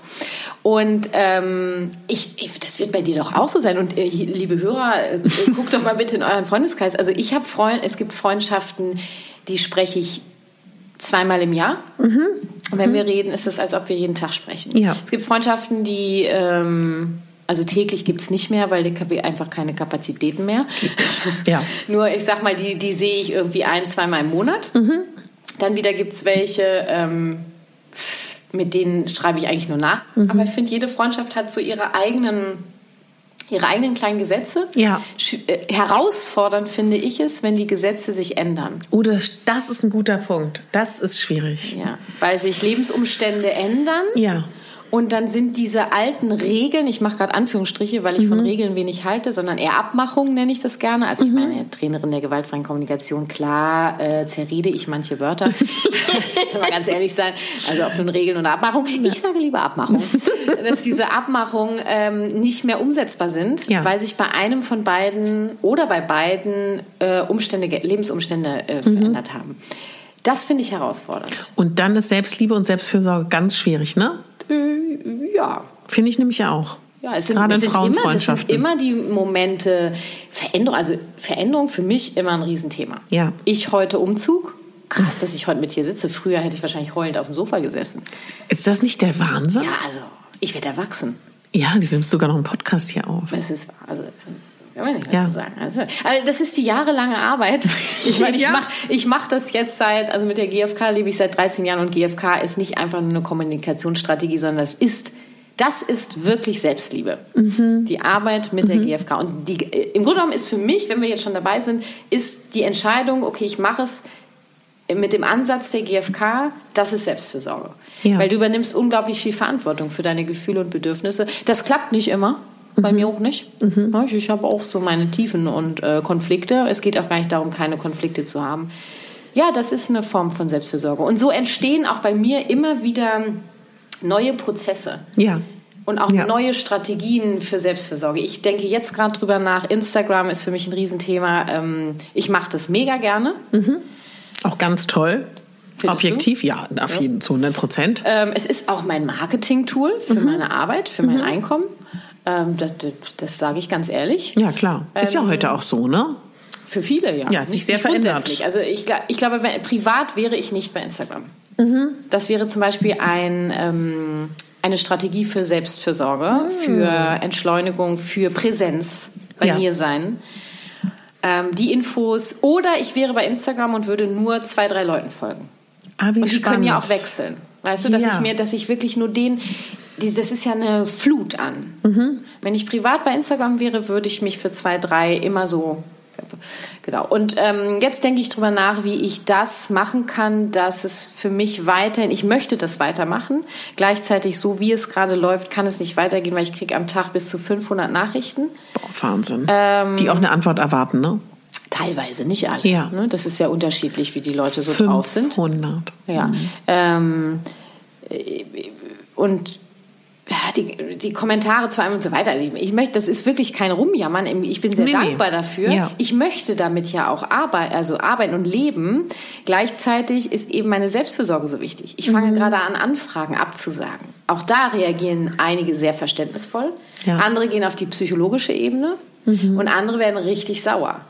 Und ähm, ich, ich, das wird bei dir doch auch so sein. Und äh, liebe Hörer, äh, guckt doch mal bitte in euren Freundeskreis. Also ich habe Freund, es gibt Freundschaften, die spreche ich zweimal im Jahr. Mhm. Und wenn mhm. wir reden, ist es, als ob wir jeden Tag sprechen. Ja. Es gibt Freundschaften, die, ähm, also täglich gibt es nicht mehr, weil die einfach keine Kapazitäten mehr. Ja. Nur, ich sag mal, die, die sehe ich irgendwie ein, zweimal im Monat. Mhm. Dann wieder gibt es welche, ähm, mit denen schreibe ich eigentlich nur nach. Mhm. Aber ich finde, jede Freundschaft hat so ihre eigenen ihre eigenen kleinen Gesetze. Ja. Äh, herausfordernd finde ich es, wenn die Gesetze sich ändern. Oh, das, das ist ein guter Punkt. Das ist schwierig. Ja, weil sich Lebensumstände ändern. Ja. Und dann sind diese alten Regeln, ich mache gerade Anführungsstriche, weil ich mhm. von Regeln wenig halte, sondern eher Abmachungen nenne ich das gerne. Also ich mhm. meine, Trainerin der gewaltfreien Kommunikation, klar äh, zerrede ich manche Wörter. Soll mal ganz ehrlich sein. Also ob nun Regeln oder Abmachung. Ich sage lieber Abmachung. dass diese Abmachungen ähm, nicht mehr umsetzbar sind, ja. weil sich bei einem von beiden oder bei beiden äh, Umstände, Lebensumstände äh, mhm. verändert haben. Das finde ich herausfordernd. Und dann ist Selbstliebe und Selbstfürsorge ganz schwierig, ne? Äh, ja. Finde ich nämlich auch. Ja, es sind, Gerade es sind, immer, das sind immer die Momente Veränderung. Also Veränderung für mich immer ein Riesenthema. Ja. Ich heute Umzug. Krass, dass ich heute mit hier sitze. Früher hätte ich wahrscheinlich heulend auf dem Sofa gesessen. Ist das nicht der Wahnsinn? Ja, also ich werde erwachsen. Ja, die nimmst sogar noch einen Podcast hier auf. Es ist also kann man nicht ja. so sagen. Also, also, das ist die jahrelange Arbeit. Ich meine, ich ja. mache ich mach das jetzt seit, also mit der GfK lebe ich seit 13 Jahren und GfK ist nicht einfach nur eine Kommunikationsstrategie, sondern das ist das ist wirklich Selbstliebe. Mhm. Die Arbeit mit mhm. der GfK. Und die, im Grunde genommen ist für mich, wenn wir jetzt schon dabei sind, ist die Entscheidung, okay, ich mache es mit dem Ansatz der GfK, das ist Selbstfürsorge. Ja. Weil du übernimmst unglaublich viel Verantwortung für deine Gefühle und Bedürfnisse. Das klappt nicht immer. Bei mir auch nicht. Mhm. Ich, ich habe auch so meine Tiefen und äh, Konflikte. Es geht auch gar nicht darum, keine Konflikte zu haben. Ja, das ist eine Form von Selbstfürsorge. Und so entstehen auch bei mir immer wieder neue Prozesse. Ja. Und auch ja. neue Strategien für Selbstfürsorge. Ich denke jetzt gerade drüber nach. Instagram ist für mich ein Riesenthema. Ähm, ich mache das mega gerne. Mhm. Auch ganz toll. Findest Objektiv, du? ja, auf jeden zu 100 Prozent. Ähm, es ist auch mein Marketing-Tool für mhm. meine Arbeit, für mein mhm. Einkommen. Ähm, das, das, das sage ich ganz ehrlich. Ja, klar. Ist ähm, ja heute auch so, ne? Für viele, ja. Ja, sich sehr verändert. Also ich, ich glaube, wenn, privat wäre ich nicht bei Instagram. Mhm. Das wäre zum Beispiel ein, ähm, eine Strategie für Selbstfürsorge, mhm. für Entschleunigung, für Präsenz bei ja. mir sein. Ähm, die Infos. Oder ich wäre bei Instagram und würde nur zwei, drei Leuten folgen. Ah, und die spannend. können ja auch wechseln. Weißt du, dass ja. ich mir, dass ich wirklich nur den, das ist ja eine Flut an. Mhm. Wenn ich privat bei Instagram wäre, würde ich mich für zwei, drei immer so. Genau. Und ähm, jetzt denke ich drüber nach, wie ich das machen kann, dass es für mich weiterhin, ich möchte das weitermachen. Gleichzeitig, so wie es gerade läuft, kann es nicht weitergehen, weil ich kriege am Tag bis zu 500 Nachrichten. Boah, Wahnsinn. Ähm, Die auch eine Antwort erwarten, ne? teilweise, nicht alle. Ja. Ne? Das ist ja unterschiedlich, wie die Leute so drauf sind. 500. Ja. Ähm, äh, und die, die Kommentare zu einem und so weiter. Also ich, ich möchte, das ist wirklich kein Rumjammern. Ich bin sehr Nee, dankbar dafür. Ja. Ich möchte damit ja auch arbeiten, also arbeiten und leben. Gleichzeitig ist eben meine Selbstfürsorge so wichtig. Ich Mhm. fange gerade an, Anfragen abzusagen. Auch da reagieren einige sehr verständnisvoll. Ja. Mhm. Andere gehen auf die psychologische Ebene und andere werden richtig sauer.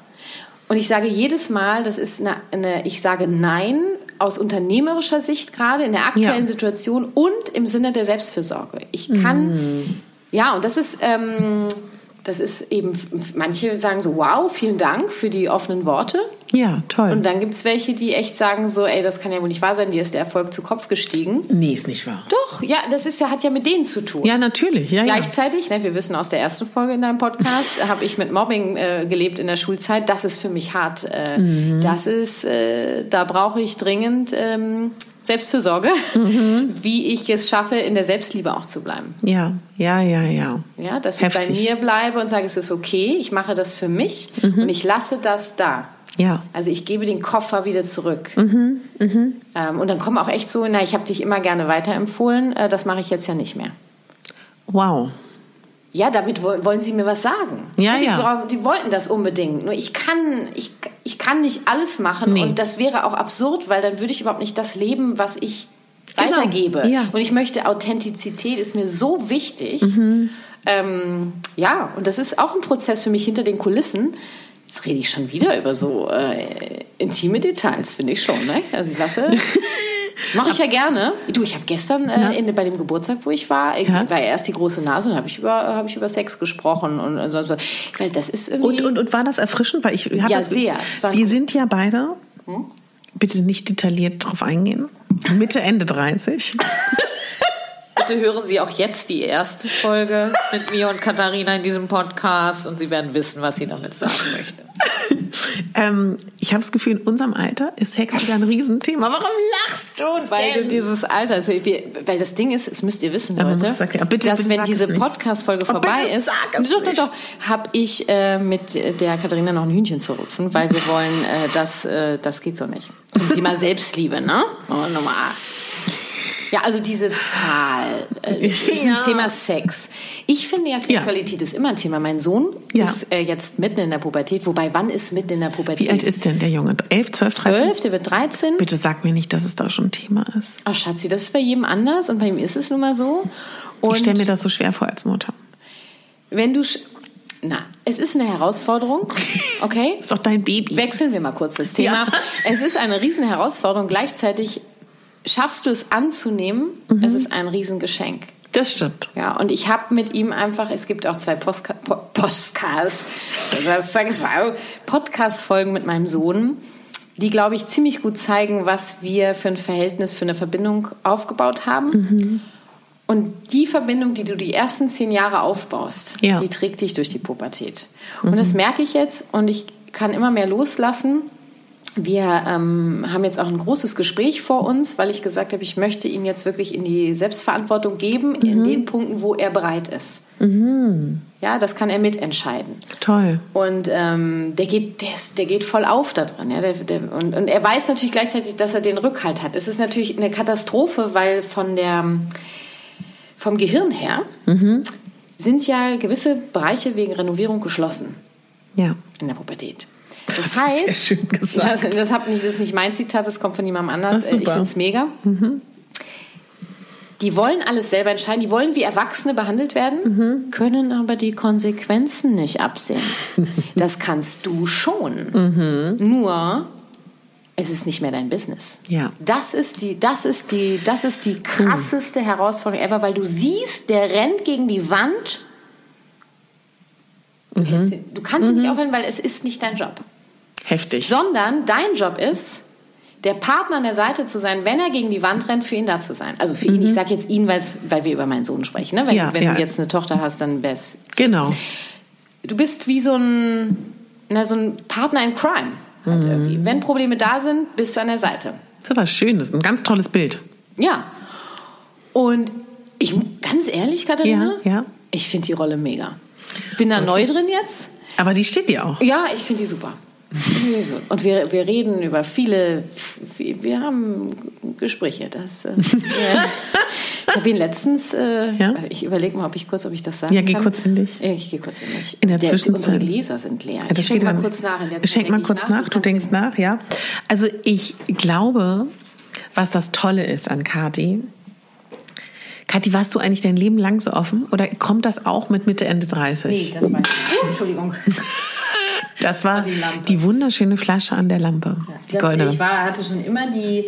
Und ich sage jedes Mal, das ist eine, eine ich sage Nein aus unternehmerischer Sicht gerade in der aktuellen Ja. Situation und im Sinne der Selbstfürsorge. Ich kann, Mhm. ja, und das ist, ähm, das ist eben, manche sagen so, wow, vielen Dank für die offenen Worte. Ja, toll. Und dann gibt es welche, die echt sagen so, ey, das kann ja wohl nicht wahr sein, dir ist der Erfolg zu Kopf gestiegen. nee, ist nicht wahr. Doch, ja, das ist ja, hat ja mit denen zu tun. Ja, natürlich. Ja, ja. Gleichzeitig, ne, wir wissen aus der ersten Folge in deinem Podcast, habe ich mit Mobbing äh, gelebt in der Schulzeit. Das ist für mich hart. Äh, Mhm. Das ist, äh, da brauche ich dringend ähm, Selbstfürsorge, Mhm. wie ich es schaffe, in der Selbstliebe auch zu bleiben. Ja, ja, ja, ja. Ja, dass ich bei Heftig. mir bleibe und sage, es ist okay, ich mache das für mich und ich lasse das da. Ja. Also ich gebe den Koffer wieder zurück. Mhm, Ähm, und dann kommen auch echt so, na, ich habe dich immer gerne weiterempfohlen, äh, das mache ich jetzt ja nicht mehr. Wow. Ja, damit wo- wollen sie mir was sagen. Ja, die, ja. die wollten das unbedingt. Nur ich kann, ich, ich kann nicht alles machen Nee. und das wäre auch absurd, weil dann würde ich überhaupt nicht das leben, was ich Genau. weitergebe. Ja. Und ich möchte, Authentizität ist mir so wichtig. Mhm. Ähm, ja, und das ist auch ein Prozess für mich hinter den Kulissen. Jetzt rede ich schon wieder über so äh, intime Details, finde ich schon. Ne? Also ich lasse... Mache ich ja gerne. Du, ich habe gestern äh, in, bei dem Geburtstag, wo ich war, Ja. war erst die große Nase und habe ich, über, hab ich über Sex gesprochen und, und so. Ich weiß, das ist irgendwie... Und, und, und war das erfrischend? Weil ich Ja, das, sehr. Wir sind ja beide, bitte nicht detailliert drauf eingehen, Mitte, Ende 30. Bitte hören Sie auch jetzt die erste Folge mit mir und Katharina in diesem Podcast und Sie werden wissen, was sie damit sagen möchte. ähm, ich habe das Gefühl, in unserem Alter ist Sex wieder ein Riesenthema. Warum lachst du Weil denn? du dieses Alter, also weil das Ding ist, das müsst ihr wissen, Ja, Leute, es erklären. Bitte, dass bitte wenn diese. Podcast-Folge Oh, vorbei bitte ist, doch, doch, doch, habe ich äh, mit der Katharina noch ein Hühnchen zu rupfen, weil wir wollen, äh, das, äh, das geht so nicht. Zum Thema Selbstliebe, ne? Oh, Nummer A. Ja, also diese Zahl, äh, Ja. Thema Sex. Ich finde ja, Sexualität ist immer ein Thema. Mein Sohn Ja. ist äh, jetzt mitten in der Pubertät. Wobei, wann ist mitten in der Pubertät? Wie alt ist denn der Junge? 11, 12, 13? 12, der wird 13. Bitte sag mir nicht, dass es da schon ein Thema ist. Ach, Schatzi, das ist bei jedem anders und bei ihm ist es nun mal so. Und ich stelle mir das so schwer vor als Mutter. wenn du. Na, es ist eine Herausforderung, okay? Ist doch dein Baby. Wechseln wir mal kurz das Thema. Ja. Es ist eine riesen Herausforderung. Gleichzeitig schaffst du es anzunehmen. Mhm. Es ist ein Riesengeschenk. Das stimmt. Ja, und ich habe mit ihm einfach, es gibt auch zwei Postka po das Podcast-Folgen mit meinem Sohn, die, glaube ich, ziemlich gut zeigen, was wir für ein Verhältnis, für eine Verbindung aufgebaut haben. Mhm. Und die Verbindung, die du die ersten zehn Jahre aufbaust, Ja. die trägt dich durch die Pubertät. Mhm. Und das merke ich jetzt und ich kann immer mehr loslassen. Wir ähm, haben jetzt auch ein großes Gespräch vor uns, weil ich gesagt habe, ich möchte ihn jetzt wirklich in die Selbstverantwortung geben, Mhm. in den Punkten, wo er bereit ist. Ja, das kann er mitentscheiden. Toll. Und ähm, der, geht, der, ist, der geht voll auf da drin. Ja? Der, der, und, und er weiß natürlich gleichzeitig, dass er den Rückhalt hat. Es ist natürlich eine Katastrophe, weil von der, vom Gehirn her sind ja gewisse Bereiche wegen Renovierung geschlossen Ja. in der Pubertät. Das, Das heißt, schön gesagt. Das, das, hab nicht, das ist nicht mein Zitat, das kommt von jemandem anders. Ich finde es mega. Die wollen alles selber entscheiden, die wollen wie Erwachsene behandelt werden, können aber die Konsequenzen nicht absehen. Das kannst du schon. Nur es ist nicht mehr dein Business. Ja. Das ist die, das ist die, das ist die krasseste Herausforderung ever, weil du siehst, der rennt gegen die Wand. Du, hältst ihn- du kannst ihn nicht aufhören, weil es ist nicht dein Job. Heftig. Sondern dein Job ist, der Partner an der Seite zu sein, wenn er gegen die Wand rennt, für ihn da zu sein. Also für ihn, ich sage jetzt ihn, weil wir über meinen Sohn sprechen. Ne? Wenn, Ja, wenn ja. du jetzt eine Tochter hast, dann wär's. Genau. Du bist wie so ein, na, so ein Partner in Crime. Halt irgendwie. Wenn Probleme da sind, bist du an der Seite. Das ist aber schön. Das ist ein ganz tolles Bild. Ja. Und ich, ganz ehrlich, Katharina, Ja, ja. ich finde die Rolle mega. Ich bin da neu drin jetzt. Aber die steht dir auch. Ja, ich finde die super. Und wir, wir reden über viele, wir haben Gespräche. Das, äh. Ich habe ihn letztens, äh, Ja? ich überlege mal, ob ich kurz, ob ich das sagen Ja, geh kann. kurz in dich. Ich gehe kurz in mich. In der der, Zwischenzeit- Unsere Gläser sind leer. Ja, ich schenke mal kurz nach. In der Schenk mal kurz nach, du kannst denkst es- nach, ja. Also ich glaube, was das Tolle ist an Kati. Kathi, warst du eigentlich dein Leben lang so offen? Oder kommt das auch mit Mitte, Ende 30? Nee, das weiß ich. Uh, Entschuldigung. das war die die wunderschöne Flasche an der Lampe. Die Das, goldene. ich war, hatte schon immer die,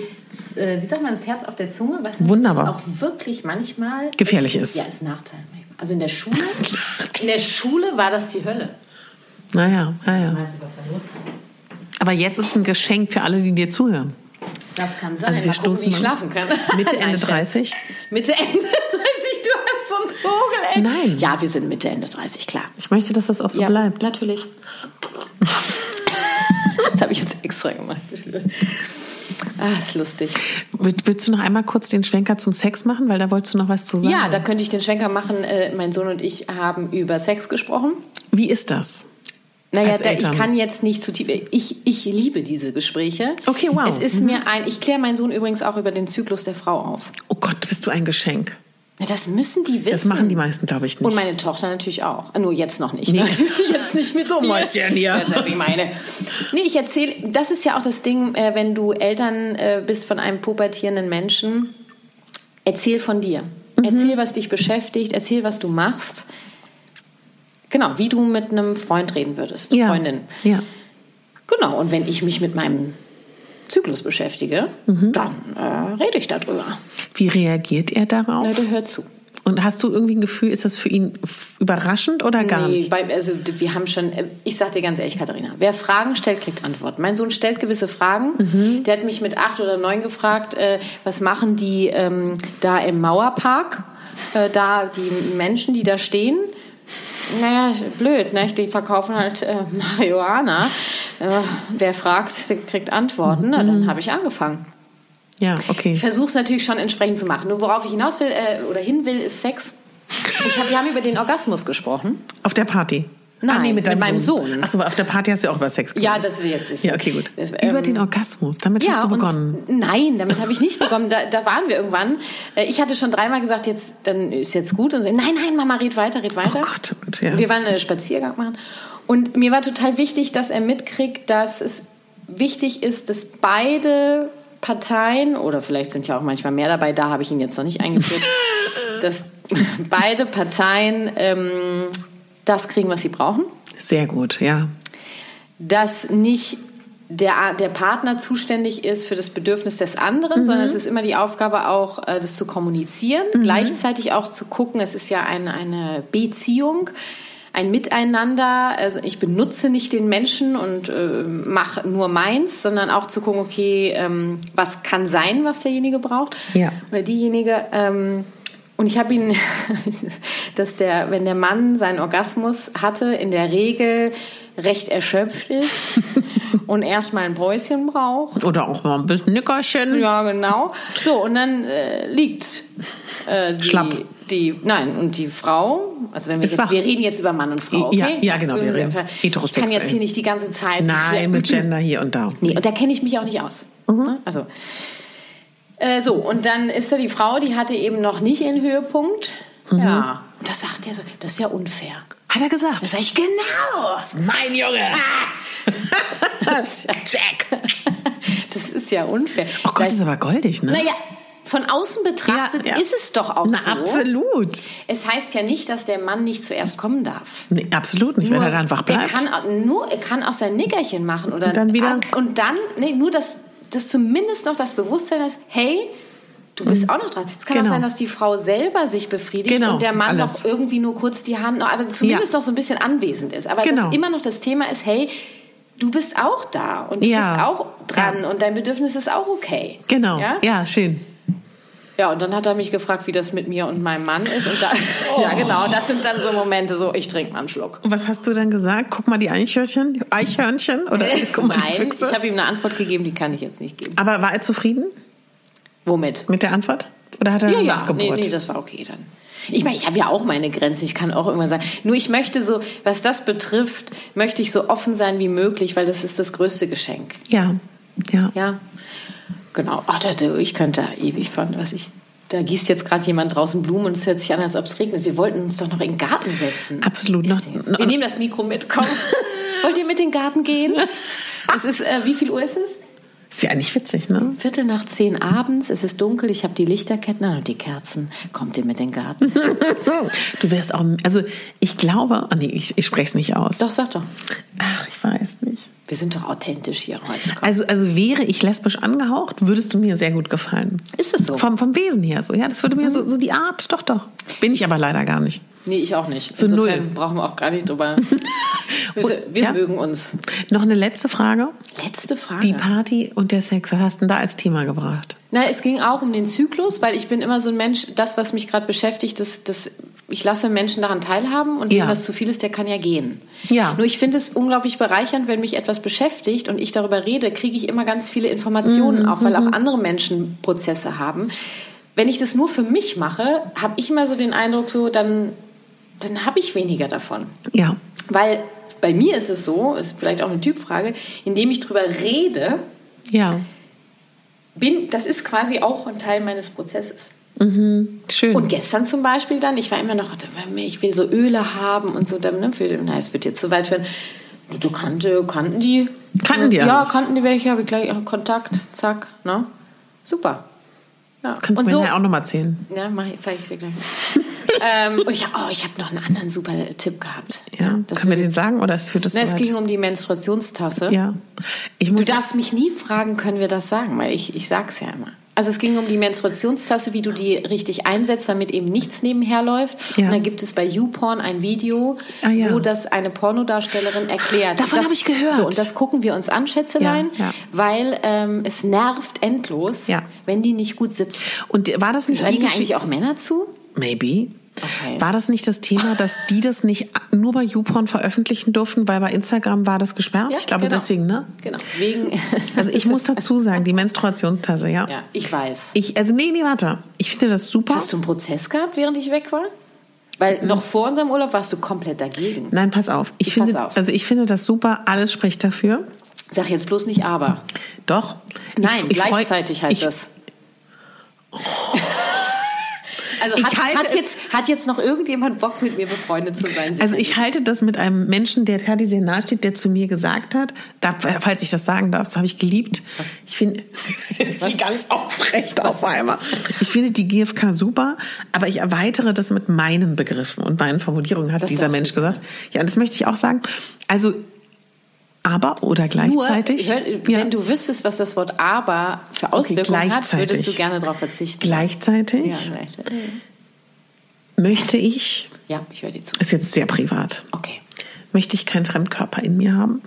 äh, wie sagt man, das Herz auf der Zunge, was Wunderbar. auch wirklich manchmal Gefährlich ist. Ja, ist Nachteil. Also in der Schule, in der Schule war das die Hölle. Naja, naja. Aber jetzt ist ein Geschenk für alle, die dir zuhören. Das kann sein. Also wir Mal gucken, stoßen wie ich schlafen kann. Mitte, Ende Scherz. 30? Mitte, Ende 30, du hast so ey. Nein. Ja, wir sind Mitte, Ende 30, klar. Ich möchte, dass das auch so ja, bleibt. natürlich. Das habe ich jetzt extra gemacht. Ah, ist lustig. Will- Willst du noch einmal kurz den Schwenker zum Sex machen? Weil da wolltest du noch was zu sagen. Ja, da könnte ich den Schwenker machen. Äh, mein Sohn und ich haben über Sex gesprochen. Wie ist das? Naja, da, ich kann jetzt nicht zu tief. Ich, ich liebe diese Gespräche. Okay, wow. Es ist mir ein. Ich kläre meinen Sohn übrigens auch über den Zyklus der Frau auf. Oh Gott, bist du ein Geschenk. Das müssen die wissen. Das machen die meisten, glaube ich, nicht. Und meine Tochter natürlich auch. Nur jetzt noch nicht. Ne? jetzt nicht mit So. Mäuschen hier. Ja, das ich meine. Nee, ich erzähle, das ist ja auch das Ding, äh, wenn du Eltern äh, bist von einem pubertierenden Menschen, erzähl von dir. Mhm. Erzähl, was dich beschäftigt, erzähl, was du machst. Genau, wie du mit einem Freund reden würdest, ja. Freundin. Ja. Genau, und wenn ich mich mit meinem Zyklus beschäftige, Mhm. dann äh, rede ich darüber. Wie reagiert er darauf? Na, der hört zu. Und hast du irgendwie ein Gefühl, ist das für ihn überraschend oder gar nee, nicht? Bei, also wir haben schon, äh, ich sag dir ganz ehrlich, Katharina, wer Fragen stellt, kriegt Antworten. Mein Sohn stellt gewisse Fragen. Mhm. Der hat mich mit acht oder neun gefragt, äh, was machen die ähm, da im Mauerpark? Äh, da die Menschen, die da stehen. Naja, blöd, ne? Die verkaufen halt äh, Marihuana. Äh, wer fragt, der kriegt Antworten. Mhm. dann habe ich angefangen. Ja, okay. Ich versuche es natürlich schon entsprechend zu machen. Nur worauf ich hinaus will äh, oder hin will, ist Sex. Ich hab, wir haben über den Orgasmus gesprochen. Auf der Party? Nein, mit meinem Sohn. Achso, auf der Party hast du auch über Sex Ja, gesprochen. das jetzt ist. Ja, okay, gut. Das, über ähm, den Orgasmus, damit hast du und- begonnen. nein, damit habe ich nicht begonnen. Da, da waren wir irgendwann. Äh, Ich hatte schon dreimal gesagt, jetzt dann ist jetzt gut und so. Nein, nein, Mama, red weiter, red weiter. Oh Gott, gut, ja. Wir waren einen Spaziergang machen und mir war total wichtig, dass er mitkriegt, dass es wichtig ist, dass beide Parteien oder vielleicht sind ja auch manchmal mehr dabei. Da habe ich ihn jetzt noch nicht eingeführt, dass beide Parteien ähm, das kriegen, was sie brauchen Sehr gut, ja. dass nicht der, der Partner zuständig ist für das Bedürfnis des anderen, Mhm. sondern es ist immer die Aufgabe auch, äh, das zu kommunizieren, gleichzeitig auch zu gucken, es ist ja eine, eine Beziehung, ein Miteinander, also ich benutze nicht den Menschen und äh, mache nur meins, sondern auch zu gucken, okay, ähm, was kann sein, was derjenige braucht Ja. oder diejenige. Ähm, und ich habe ihn, dass der, wenn der Mann seinen Orgasmus hatte, in der Regel recht erschöpft ist und erstmal ein Bräuschen braucht. Oder auch mal ein bisschen Nickerchen. Ja, genau. So, und dann äh, liegt äh, die, Schlapp. die, nein, und die Frau, also wenn wir jetzt, wach. wir reden jetzt über Mann und Frau, okay? Ja, ja, genau, wir reden Ich kann jetzt hier nicht die ganze Zeit. Nein, mit Gender hier und da. Nee, und da kenne ich mich auch nicht aus. Mhm. Ne? Also, äh, so, und dann ist da die Frau, die hatte eben noch nicht ihren Höhepunkt. Mhm. Ja. Und das sagt er so, das ist ja unfair. Hat er gesagt? Das sag ich, genau. mein Junge. Das ist ja, Jack. das ist ja unfair. Oh Gott, das ist aber goldig, ne? naja, von außen betrachtet Ja, ja. ist es doch auch Na, so. absolut. Es heißt ja nicht, dass der Mann nicht zuerst kommen darf. Nee, absolut nicht, wenn er dann wach er bleibt. kann, auch- nur, er kann auch sein Nickerchen machen oder Und dann wieder- und dann nee, nur dass das zumindest noch das Bewusstsein ist, hey, du bist auch noch dran. Es kann Genau. auch sein, dass die Frau selber sich befriedigt Genau, und der Mann alles. noch irgendwie nur kurz die Hand, aber zumindest Ja. noch so ein bisschen anwesend ist. Aber Genau. dass immer noch das Thema ist, hey, du bist auch da und du Ja. bist auch dran und dein Bedürfnis ist auch okay. Genau, Ja? ja, schön. Ja, und dann hat er mich gefragt, wie das mit mir und meinem Mann ist. Und da, Oh. ja, genau, das sind dann so Momente, so, ich trinke mal einen Schluck. Und was hast du dann gesagt? Guck mal die Eichhörnchen, Eichhörnchen oder guck mal Nein, ich habe ihm eine Antwort gegeben, die kann ich jetzt nicht geben. Aber war er zufrieden Womit? mit der Antwort? Oder hat er ja, ja, nee, nee, das war okay dann. Ich meine, ich habe ja auch meine Grenzen. Ich kann auch irgendwann sagen. Nur ich möchte so, was das betrifft, möchte ich so offen sein wie möglich, weil das ist das größte Geschenk. Ja, ja. Ja, genau. Ach, ich könnte da ewig von, was ich. Da gießt jetzt gerade jemand draußen Blumen und es hört sich an, als ob es regnet. Wir wollten uns doch noch in den Garten setzen. Absolut. Noch, noch, Wir nehmen das Mikro mit. Komm. Wollt ihr mit in den Garten gehen? Es ist, äh, wie viel Uhr ist es? ist ja eigentlich witzig, ne? Viertel nach zehn abends, es ist dunkel, ich habe die Lichterketten an und die Kerzen. Kommt ihr mit in den Garten? Du wärst auch, also ich glaube, oh nee, ich, ich spreche es nicht aus. Doch, sag doch. Ach, ich weiß nicht. Wir sind doch authentisch hier heute. Komm. Also, also wäre ich lesbisch angehaucht, würdest du mir sehr gut gefallen. Ist es so? Vom, vom Wesen her so, ja. Das würde mir so, so die Art, doch, doch. Bin ich aber leider gar nicht. Nee, ich auch nicht. So Insofern null. brauchen wir auch gar nicht drüber. wir wir ja? mögen uns. Noch eine letzte Frage. Letzte Frage. Die Party und der Sex, was hast du denn da als Thema gebracht? Na, es ging auch um den Zyklus, weil ich bin immer so ein Mensch, das, was mich gerade beschäftigt, das, das, ich lasse Menschen daran teilhaben und Ja. wem das zu viel ist, der kann ja gehen. Ja. Nur ich finde es unglaublich bereichernd, wenn mich etwas beschäftigt und ich darüber rede, kriege ich immer ganz viele Informationen, Mhm, auch weil auch andere Menschen Prozesse haben. Wenn ich das nur für mich mache, habe ich immer so den Eindruck, so dann, dann habe ich weniger davon. Ja. Weil bei mir ist es so, ist vielleicht auch eine Typfrage, indem ich drüber rede, Ja. bin, das ist quasi auch ein Teil meines Prozesses. Schön. Und gestern zum Beispiel dann, ich war immer noch, ich will so Öle haben und so, dann, ne, na, es wird jetzt zu weit führen. Du, kannte, kannten die? Kannten die Ja, alles? kannten die welche, habe ich gleich Kontakt, zack, ne? Super. Ja. Kannst du mir so, auch nochmal erzählen. ja, mach ich, zeige ich dir gleich. ähm, und ich, oh, ich habe noch einen anderen super Tipp gehabt. Ja. das Können wir den sagen oder ist führt es weit? ging um die Menstruationstasse. Ja. Ich Du muss, darfst mich nie fragen, können wir das sagen, weil ich, ich sag's ja immer. Also es ging um die Menstruationstasse, wie du die richtig einsetzt, damit eben nichts nebenher läuft. Ja. Und dann gibt es bei YouPorn ein Video, Ah, ja. wo das eine Pornodarstellerin erklärt. Davon habe ich gehört. So, und das gucken wir uns an, Schätzelein, Ja, weil ähm, es nervt endlos, wenn die nicht gut sitzt. und war das nicht Hören eigentlich Geschichte? auch Männer zu? Maybe. Okay. War das nicht das Thema, dass die das nicht nur bei YouPorn veröffentlichen durften, weil bei Instagram war das gesperrt? ich glaube genau. deswegen, ne? Genau, wegen... Also ich muss dazu sagen, die Menstruationstasse, ja. ja, ich weiß. Ich, also nee, nee, warte. Ich finde das super. Hast du einen Prozess gehabt, während ich weg war? Weil noch vor unserem Urlaub warst du komplett dagegen. Nein, pass auf. Ich, Ich finde, auf. also ich finde das super. Alles spricht dafür. Sag jetzt bloß nicht aber. Doch. Nein, Ich- ich freu- gleichzeitig heißt ich, das. Also Ich hat, halte hat, jetzt, hat jetzt noch irgendjemand Bock, mit mir befreundet zu sein? Also ich halte das mit einem Menschen, der Kati sehr nahe steht, der zu mir gesagt hat, da, falls ich das sagen darf, das habe ich geliebt. Ich finde, sie ganz aufrecht auf einmal. Ich finde die GfK super, aber ich erweitere das mit meinen Begriffen und meinen Formulierungen, hat Das dieser Mensch du. gesagt. Ja, und das möchte ich auch sagen. Also, aber oder Nur, gleichzeitig. ja, wenn du wüsstest, was das Wort aber für Auswirkungen hat, gleichzeitig. würdest du gerne darauf verzichten. gleichzeitig Ja, vielleicht. möchte ich, ja, ich höre dir zu. ist jetzt sehr privat, Okay. möchte ich keinen Fremdkörper in mir haben,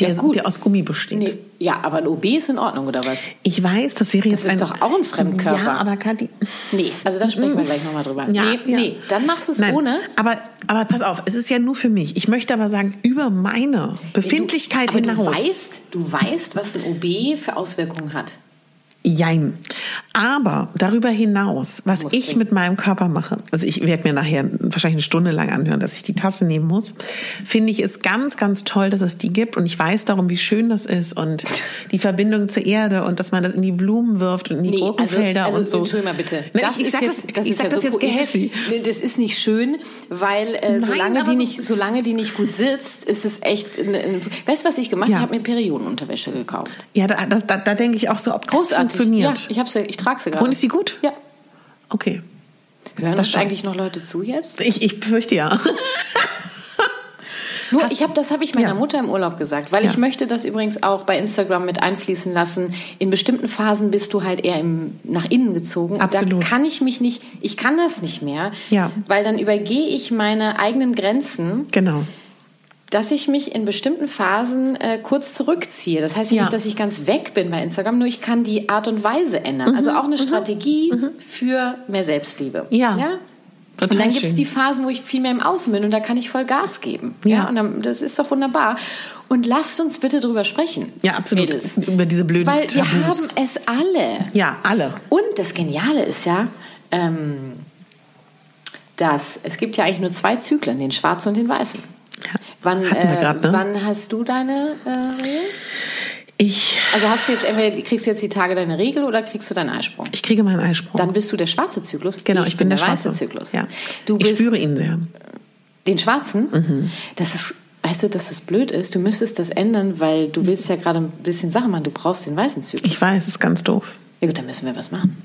der, Ja, gut. der aus Gummi besteht. Nee, ja, aber ein OB ist in Ordnung, oder was? Ich weiß, das wäre jetzt ist ein, doch auch ein Fremdkörper. Ja, aber Kathi. Nee, also da sprechen wir gleich nochmal drüber. Ja, nee, ja. nee, dann machst du es ohne. Aber, aber pass auf, es ist ja nur für mich. Ich möchte aber sagen, über meine Befindlichkeit du, hinaus. Du weißt, du weißt, was ein OB für Auswirkungen hat. Jein. Aber darüber hinaus, was Muss ich trinken. mit meinem Körper mache, also ich werde mir nachher wahrscheinlich eine Stunde lang anhören, dass ich die Tasse nehmen muss, finde ich es ganz, ganz toll, dass es die gibt. Und ich weiß darum, wie schön das ist und die Verbindung zur Erde und dass man das in die Blumen wirft und in die Nee, Gurkenfelder also, also und so. Entschuldigung mal bitte. Nein, Das ich, ich sag jetzt, das, das ich sag ja das so jetzt poetisch. Das ist nicht schön, weil äh, Nein, solange, die nicht, solange die nicht gut sitzt, ist es echt. Ein, ein, weißt du, was ich gemacht Ja. habe? Ich habe mir Periodenunterwäsche gekauft. Ja, da, das, da, da denke ich auch so, ob Großartig. Funktioniert. Ja, ich, hab's, ich trage sie gerade. Und ist sie gut? Ja. Okay. Hören Das uns eigentlich noch Leute zu jetzt? Ich, ich befürchte ja. Nur, ich habe, das habe ich meiner Ja. Mutter im Urlaub gesagt, weil Ja. ich möchte das übrigens auch bei Instagram mit einfließen lassen. In bestimmten Phasen bist du halt eher im, nach innen gezogen. Absolut. Da kann ich mich nicht, ich kann das nicht mehr, Ja. weil dann übergehe ich meine eigenen Grenzen, Genau. Dass ich mich in bestimmten Phasen äh, kurz zurückziehe. Das heißt ja nicht, dass ich ganz weg bin bei Instagram, nur ich kann die Art und Weise ändern. Mhm. Also auch eine Strategie für mehr Selbstliebe. Ja. ja? Und dann gibt es die Phasen, wo ich viel mehr im Außen bin und da kann ich voll Gas geben. Ja. Ja. Und dann, das ist doch wunderbar. Und lasst uns bitte drüber sprechen. Ja, absolut. Mädels. Über diese blöden Weil wir Tabus. haben es alle. Ja, alle. Und das Geniale ist ja, ähm, dass es gibt ja eigentlich nur zwei Zyklen, den schwarzen und den weißen. Wann, äh, grad, ne? wann hast du deine äh, Regel? Ich, Also hast du jetzt entweder kriegst du jetzt die Tage deine Regel oder kriegst du deinen Eisprung? ich kriege meinen Eisprung. Dann bist du der schwarze Zyklus. genau, ich, bin der, weiße Schwarze. Zyklus. Ja. Du ich spüre ihn sehr. den schwarzen. Mhm. Das ist, weißt du, dass das blöd ist. Du müsstest das ändern, weil du willst ja gerade ein bisschen Sachen machen. Du brauchst den weißen Zyklus. Ich weiß, ist ganz doof. ja gut, dann müssen wir was machen.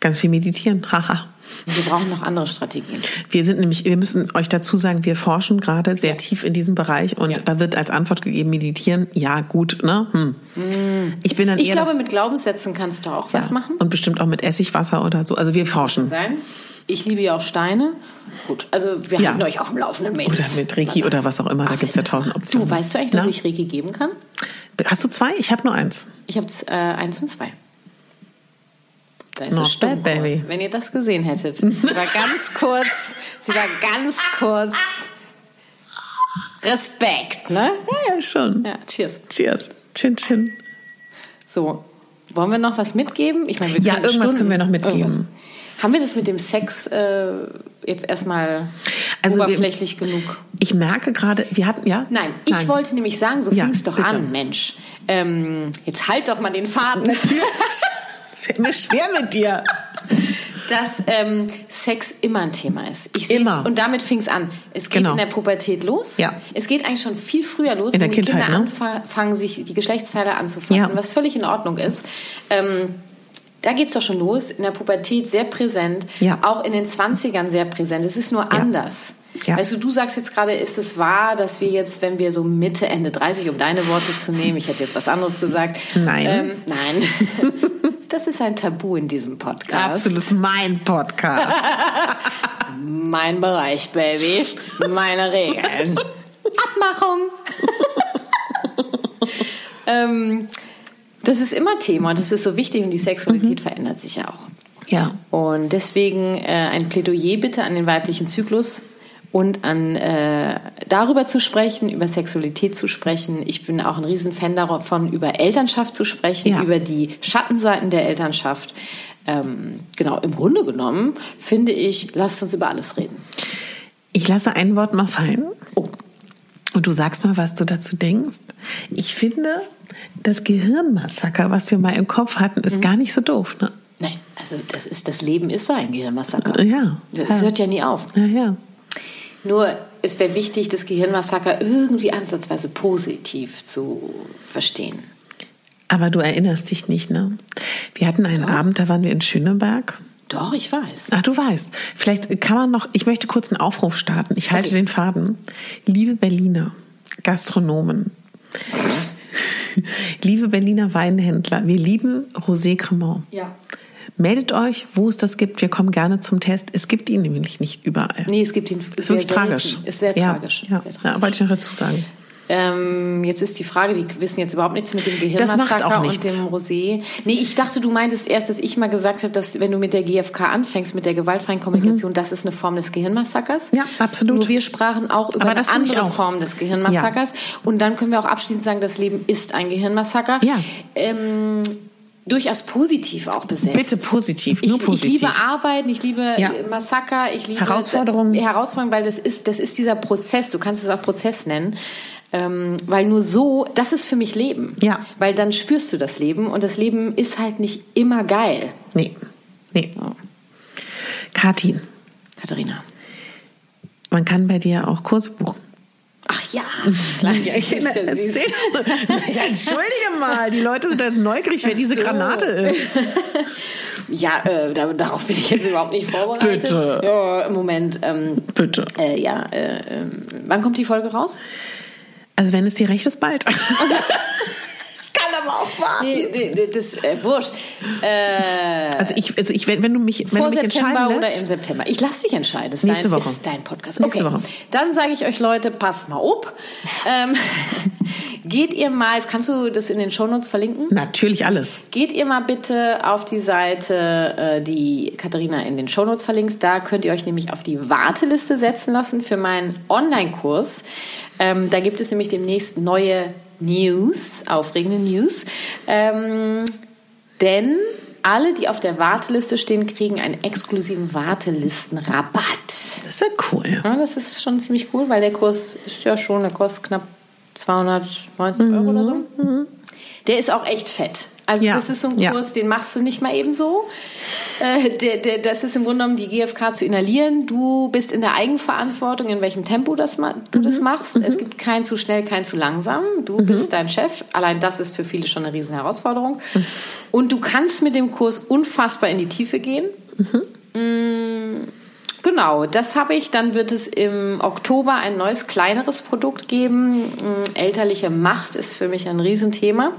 Ganz viel meditieren. Haha. Wir brauchen noch andere Strategien. Wir sind nämlich, wir müssen euch dazu sagen, wir forschen gerade sehr Ja. tief in diesem Bereich und Ja. da wird als Antwort gegeben, meditieren, ja gut, ne? Hm. Ich bin dann Ich glaube, mit Glaubenssätzen kannst du auch was ja. machen. Und bestimmt auch mit Essigwasser oder so. Also wir forschen. sein. Ich liebe ja auch Steine. Gut, also wir halten euch auf dem Laufenden. Mädels. Oder mit Reiki oder was auch immer. Da gibt es ja tausend Optionen. Du, weißt du eigentlich, dass Na? ich Reiki geben kann? Hast du zwei? Ich habe nur eins. Ich habe äh, eins und zwei. Da ist Not es bad, baby. wenn ihr das gesehen hättet. Sie war ganz kurz, sie war ganz kurz. Respekt, ne? Ja, ja, schon. Ja, cheers. Cheers. Chin, chin. So, wollen wir noch was mitgeben? Ich meine, wir Ja, können irgendwas Stunden, können wir noch mitgeben. irgendwas. Haben wir das mit dem Sex äh, jetzt erstmal Also wir- oberflächlich genug? Ich merke gerade, wir hatten, ja? Nein, ich wollte nämlich sagen, so Ja, fing's doch bitte. an, Mensch. Ähm, jetzt halt doch mal den Faden. Es fällt mir schwer mit dir. dass ähm, Sex immer ein Thema ist. Immer. Und damit fing es an. Es geht Genau. in der Pubertät los. Ja. Es geht eigentlich schon viel früher los, In wenn die Kindheit, Kinder ne? anfangen, sich die Geschlechtsteile anzufassen, Ja. was völlig in Ordnung ist. Ähm, da geht es doch schon los, in der Pubertät sehr präsent, Ja. auch in den 20ern sehr präsent. Es ist nur anders. Ja. Weißt du, du sagst jetzt gerade, ist es wahr, dass wir jetzt, wenn wir so Mitte, Ende 30, um deine Worte zu nehmen, ich hätte jetzt was anderes gesagt. Nein. Ähm, nein. Das ist ein Tabu in diesem Podcast. Absolut, das ist mein Podcast. Mein Bereich, Baby. Meine Regeln. Abmachung. ähm, das ist immer Thema und das ist so wichtig und die Sexualität verändert sich ja auch. ja. Und deswegen äh, ein Plädoyer bitte an den weiblichen Zyklus und an äh, darüber zu sprechen, über Sexualität zu sprechen. Ich bin auch ein Riesenfan davon, über Elternschaft zu sprechen, Ja. über die Schattenseiten der Elternschaft. Ähm, genau, im Grunde genommen finde ich, lasst uns über alles reden. Ich lasse ein Wort mal fallen. Oh. Und du sagst mal, was du dazu denkst. Ich finde, das Gehirnmassaker, was wir mal im Kopf hatten, Mhm. ist gar nicht so doof. Ne? Nein, also das ist das Leben ist so ein Gehirnmassaker. Ja. Das ja. hört ja nie auf. Ja, ja. Nur es wäre wichtig, das Gehirnmassaker irgendwie ansatzweise positiv zu verstehen. Aber du erinnerst dich nicht, ne? Wir hatten einen Abend, da waren wir in Schöneberg. Doch, ich weiß. Ach, du weißt. Vielleicht kann man noch, ich möchte kurz einen Aufruf starten. Ich halte den Faden. Liebe Berliner, Gastronomen, liebe Berliner Weinhändler, wir lieben Rosé Cremant. Ja. Meldet euch, wo es das gibt. Wir kommen gerne zum Test. Es gibt ihn nämlich nicht überall. Nee, es gibt ihn ist sehr wirklich selten. tragisch. Ist sehr ja, tragisch. Ja, Sehr tragisch. ja, wollte ich noch dazu sagen. Ähm, jetzt ist die Frage, die wissen jetzt überhaupt nichts mit dem Gehirnmassaker und dem Rosé. Nee, ich dachte, du meintest erst, dass ich mal gesagt habe, dass wenn du mit der GfK anfängst, mit der gewaltfreien Kommunikation, das ist eine Form des Gehirnmassakers. Mhm. Ja, absolut. Nur wir sprachen auch über eine andere. Form des Gehirnmassakers. Und dann können wir auch abschließend sagen, das Leben ist ein Gehirnmassaker. Ja. Ähm, durchaus positiv auch besetzt. Bitte positiv, nur ich, positiv. Ich liebe Arbeiten, ich liebe Ja. äh, Massaker, ich liebe Herausforderungen. Herausforderungen, weil das ist, das ist dieser Prozess, du kannst es auch Prozess nennen. Ähm, weil nur so, das ist für mich Leben. Ja. Weil dann spürst du das Leben und das Leben ist halt nicht immer geil. Nee, nee. Katin, Katharina. man kann bei dir auch Kurse buchen. Ach ja, klar, ja, ist ja süß. Erzähl. Ja, Entschuldige mal, die Leute sind jetzt neugierig, wer diese. Granate ist. Ja, äh, da, darauf bin ich jetzt überhaupt nicht vorbereitet. Bitte. Ja, im Moment. Ähm, Bitte. äh, ja, äh, ähm, wann kommt die Folge raus? Also wenn es dir recht ist, bald. Also- aber auch warten. Nee, nee, nee, das äh, wurscht. Äh, Also ich, also ich, wenn, wenn du mich, wenn vor du mich September entscheiden oder lässt, im September. Ich lasse dich entscheiden. Das ist Nächste dein, Woche. ist dein Podcast. Nächste okay. Woche. Dann sage ich euch, Leute, passt mal auf. Ähm, geht ihr mal, kannst du das in den Shownotes verlinken? natürlich alles. Geht ihr mal bitte auf die Seite, äh, die Katharina in den Shownotes verlinkt. Da könnt ihr euch nämlich auf die Warteliste setzen lassen für meinen Online-Kurs. Ähm, da gibt es nämlich demnächst neue News, aufregende News. Ähm, denn alle, die auf der Warteliste stehen, kriegen einen exklusiven Wartelistenrabatt. Das ist ja cool. Ja, das ist schon ziemlich cool, weil der Kurs ist ja schon, der kostet knapp 290 mhm. Euro oder so. Mhm. Der ist auch echt fett. Also ja. das ist so ein Kurs, ja. den machst du nicht mal eben so. Äh, der, der, das ist im Grunde genommen die GfK zu inhalieren. Du bist in der Eigenverantwortung, in welchem Tempo das, du mhm. das machst. Mhm. Es gibt kein zu schnell, kein zu langsam. Du mhm. bist dein Chef. Allein das ist für viele schon eine riesen Herausforderung. Mhm. Und du kannst mit dem Kurs unfassbar in die Tiefe gehen. Mhm. Mm, genau, das habe ich. Dann wird es im Oktober ein neues, kleineres Produkt geben. Mm, elterliche Macht ist für mich ein Riesenthema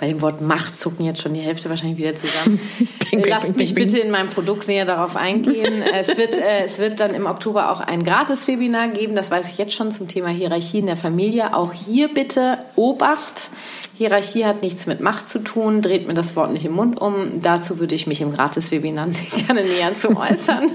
bei dem Wort Macht zucken jetzt schon die Hälfte wahrscheinlich wieder zusammen. bing, Lasst bing, mich bing, bitte in meinem Produkt näher darauf eingehen. es, wird, äh, es wird dann im Oktober auch ein Gratis-Webinar geben, das weiß ich jetzt schon zum Thema Hierarchie in der Familie. Auch hier bitte Obacht. Hierarchie hat nichts mit Macht zu tun, dreht mir das Wort nicht im Mund um. Dazu würde ich mich im Gratis-Webinar gerne näher zu äußern.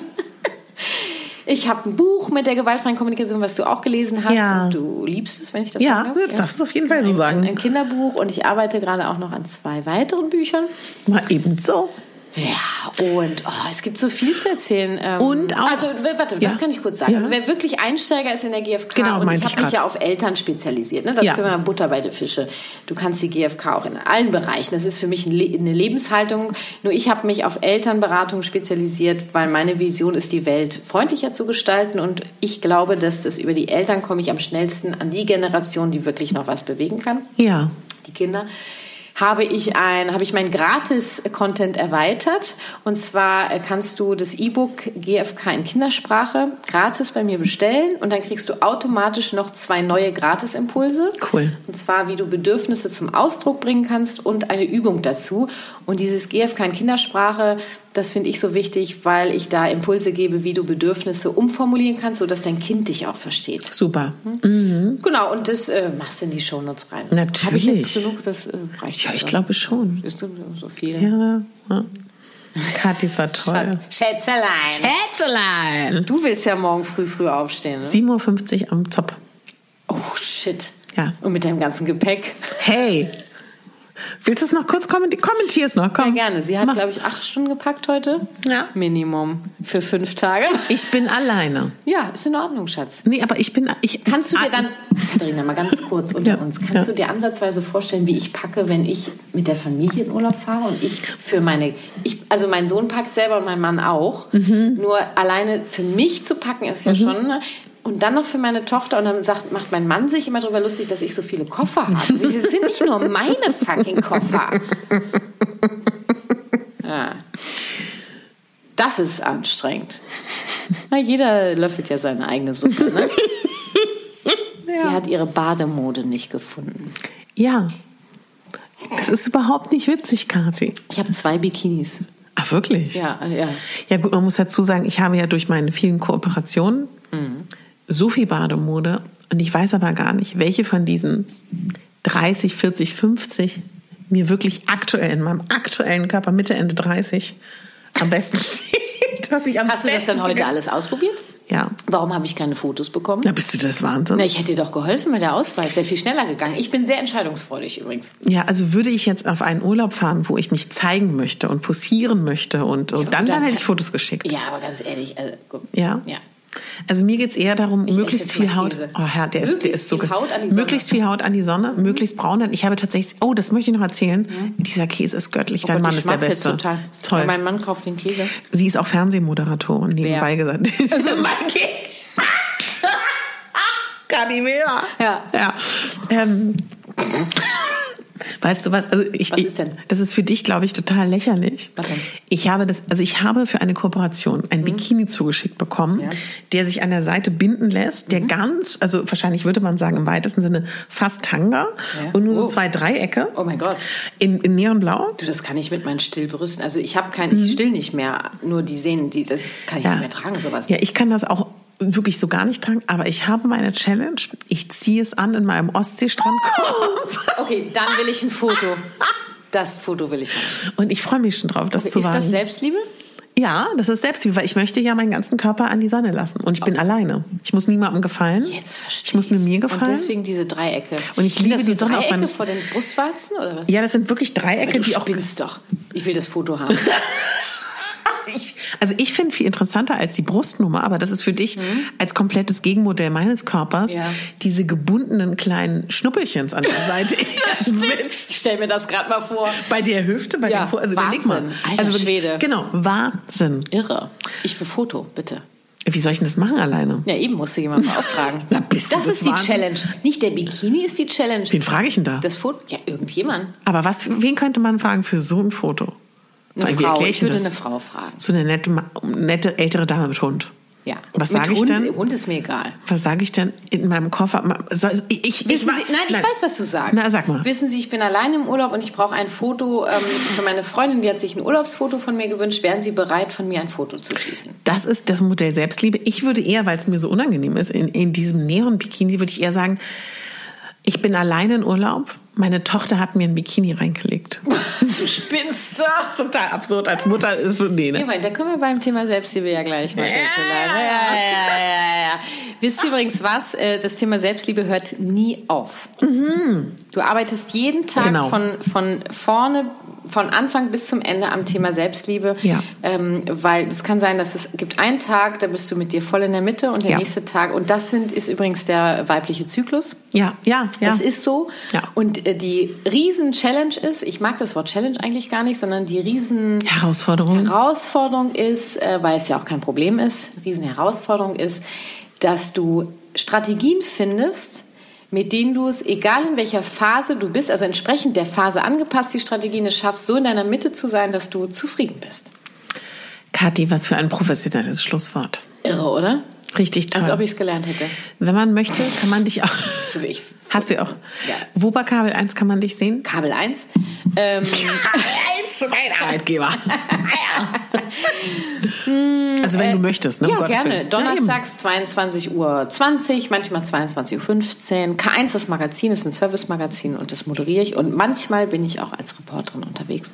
Ich habe ein Buch mit der gewaltfreien Kommunikation, was du auch gelesen hast. Ja. Und du liebst es, wenn ich das ja, sage. Ja, das darfst du auf jeden Fall so sagen. Ein Kinderbuch und ich arbeite gerade auch noch an zwei weiteren Büchern. Mal ebenso. Ja, und oh, es gibt so viel zu erzählen. Ähm, und auch, also, warte, ja. das kann ich kurz sagen. Ja. Also, wer wirklich Einsteiger ist in der GfK, genau, und ich habe mich ja auf Eltern spezialisiert, ne? das ja. können wir Butter bei den Fische. Du kannst die GfK auch in allen Bereichen. Das ist für mich eine Lebenshaltung. Nur ich habe mich auf Elternberatung spezialisiert, weil meine Vision ist, die Welt freundlicher zu gestalten. Und ich glaube, dass das über die Eltern komme ich am schnellsten an die Generation, die wirklich noch was bewegen kann. Ja. Die Kinder habe ich ein, habe ich mein Gratis-Content erweitert. Und zwar äh, kannst du das E-Book GFK in Kindersprache gratis bei mir bestellen und dann kriegst du automatisch noch zwei neue Gratis-Impulse. Cool. Und zwar, wie du Bedürfnisse zum Ausdruck bringen kannst und eine Übung dazu. Und dieses GFK in Kindersprache, das finde ich so wichtig, weil ich da Impulse gebe, wie du Bedürfnisse umformulieren kannst, sodass dein Kind dich auch versteht. Super. Hm? Mhm. Genau, und das äh, machst du in die Shownotes rein. Natürlich. Habe ich jetzt genug? Das äh, reicht Ja, ich glaube schon. Ist du so viel? Ja. ja. Kathi, es war toll. Schätzelein. Schätzelein. Du willst ja morgen früh früh aufstehen, ne? 7.50 Uhr am Zopf. Oh, shit. Ja. Und mit deinem ganzen Gepäck. Hey, Willst du es noch kurz kommentieren? Kommentier es noch, komm. Ja, gerne. Sie hat, glaube ich, acht Stunden gepackt heute. Ja. Minimum. Für fünf Tage. Ich bin alleine. Ja, ist in Ordnung, Schatz. Nee, aber ich bin. Ich, kannst du dir dann, Katharina, mal ganz kurz unter ja. uns, kannst ja. du dir ansatzweise vorstellen, wie ich packe, wenn ich mit der Familie in Urlaub fahre und ich für meine. Ich, also mein Sohn packt selber und mein Mann auch. Mhm. Nur alleine für mich zu packen ist ja mhm. schon. Und dann noch für meine Tochter. Und dann sagt, macht mein Mann sich immer darüber lustig, dass ich so viele Koffer habe. Das sind nicht nur meine fucking Koffer. Ja. Das ist anstrengend. Na, jeder löffelt ja seine eigene Suppe. Ne? Ja. Sie hat ihre Bademode nicht gefunden. Ja. Das ist überhaupt nicht witzig, Kathi. Ich habe zwei Bikinis. Ach, wirklich? Ja, ja. Ja, gut, man muss dazu sagen, ich habe ja durch meine vielen Kooperationen mhm so viel Bademode und ich weiß aber gar nicht, welche von diesen 30, 40, 50 mir wirklich aktuell in meinem aktuellen Körper Mitte Ende 30 am besten steht. Was ich am Hast du das dann heute alles ausprobiert? Ja. Warum habe ich keine Fotos bekommen? Na, bist du das Wahnsinn? Na, ich hätte dir doch geholfen mit der Ausweis. Wäre viel schneller gegangen. Ich bin sehr entscheidungsfreudig übrigens. Ja, also würde ich jetzt auf einen Urlaub fahren, wo ich mich zeigen möchte und posieren möchte und, und ja, dann, dann, dann hätte ich Fotos geschickt. Ja, aber ganz ehrlich. Also, ja. ja. Also mir geht es eher darum, ich möglichst viel Haut. Oh Herr, der ist, der ist so viel Haut an die Sonne. Möglichst viel Haut an die Sonne, mhm. möglichst braun. Ich habe tatsächlich, oh, das möchte ich noch erzählen. Mhm. Dieser Käse ist göttlich. Oh Dein Gott, Mann ist der Beste. Total. Toll. Mein Mann kauft den Käse. Sie ist auch Fernsehmoderatorin, nebenbei Wer? gesagt. Also mein Käse. Kadimera. Ja. ja. Ähm, Weißt du was? Also ich, was ist denn? das ist für dich, glaube ich, total lächerlich. Was denn? Ich habe das, also ich habe für eine Kooperation ein mhm. Bikini zugeschickt bekommen, ja. der sich an der Seite binden lässt, der mhm. ganz, also wahrscheinlich würde man sagen im weitesten Sinne fast Tanga ja. und nur oh. so zwei Dreiecke. Oh mein Gott. In, in Neonblau. Du, das kann ich mit meinen Stillbrüsten. Also ich habe kein, mhm. ich still nicht mehr, nur die sehen, die, das kann ich ja. nicht mehr tragen, sowas. Ja, ich kann das auch wirklich so gar nicht tragen, aber ich habe meine Challenge. Ich ziehe es an in meinem Ostseestrand. okay, dann will ich ein Foto. Das Foto will ich haben. Und ich freue mich schon drauf, das okay, zu wagen. Ist das Selbstliebe? Ja, das ist Selbstliebe, weil ich möchte ja meinen ganzen Körper an die Sonne lassen. Und ich bin alleine. Ich muss niemandem gefallen. Jetzt verstehe Ich muss nur mir Und gefallen. deswegen diese Dreiecke. Und ich Sind liebe das die so Sonne auf Dreiecke meinem- vor den Brustwarzen oder was? Ja, das sind wirklich Dreiecke, du die auch. spinnst doch. Ich will das Foto haben. Ich, also ich finde viel interessanter als die Brustnummer, aber das ist für dich als komplettes Gegenmodell meines Körpers Ja. diese gebundenen kleinen Schnuppelchens an der Seite. ich stell mir das gerade mal vor. bei der Hüfte, bei Ja, dem Po, also überleg mal. Wahnsinn. Alter also Schwede. Genau, Wahnsinn. Irre. Ich will Foto, bitte. Wie soll ich denn das machen alleine? Ja, eben musste jemand beauftragen. Na, bist das des ist die Wahnsinns? Challenge. Nicht der Bikini ist die Challenge. Wen frage ich denn da? Das Foto? Ja, irgendjemand. aber was, wen könnte man fragen für so ein Foto? Eine Frau. Ich würde das? eine Frau fragen. So eine nette, nette ältere Dame mit Hund. Ja. Was sage ich Hund, denn? Hund ist mir egal. Was sage ich denn in meinem Koffer? Soll, ich, ich, Sie, nein, ich weiß, was du sagst. Na, sag mal. Wissen Sie, ich bin allein im Urlaub und ich brauche ein Foto ähm, für meine Freundin, die hat sich ein Urlaubsfoto von mir gewünscht. Wären Sie bereit, von mir ein Foto zu schießen? Das ist das Modell Selbstliebe. Ich würde eher, weil es mir so unangenehm ist, in, in diesem Neon-Bikini würde ich eher sagen, ich bin alleine in Urlaub. Meine Tochter hat mir ein Bikini reingelegt. Du spinnst doch. Total absurd. Als Mutter ist nee, ne? Ja, da können wir beim Thema Selbstliebe ja gleich mal. Ja, ja, ja, ja, ja. Wisst ihr übrigens was? Äh, Das Thema Selbstliebe hört nie auf. Du arbeitest jeden Tag Genau. von, von vorne, von Anfang bis zum Ende am Thema Selbstliebe. Ja. Ähm, weil es kann sein, dass es gibt einen Tag, da bist du mit dir voll in der Mitte und der Ja. nächste Tag, und das sind, ist übrigens der weibliche Zyklus. Ja, ja, ja. Das ist so. Ja. Und äh, die Riesen-Challenge ist, ich mag das Wort Challenge eigentlich gar nicht, sondern die Riesen- Herausforderung. Herausforderung ist, äh, weil es ja auch kein Problem ist, Riesenherausforderung ist, dass du Strategien findest, mit denen du es, egal in welcher Phase du bist, also entsprechend der Phase angepasst, die Strategien es schaffst, so in deiner Mitte zu sein, dass du zufrieden bist. Kathi, was für ein professionelles Schlusswort. Irre, oder? Richtig toll. Als ob ich es gelernt hätte. Wenn man möchte, kann man dich auch. Ich. Hast du auch. Ja. Wo bei Kabel 1 kann man dich sehen? Kabel 1. Ähm, Eins zu meinem Arbeitgeber. also wenn du möchtest, ne? um ja, Gottes gerne. Willen. Donnerstags 22 Uhr 20, manchmal 22 Uhr 15. K1, das Magazin, ist ein Service-Magazin und das moderiere ich. Und manchmal bin ich auch als Reporterin unterwegs.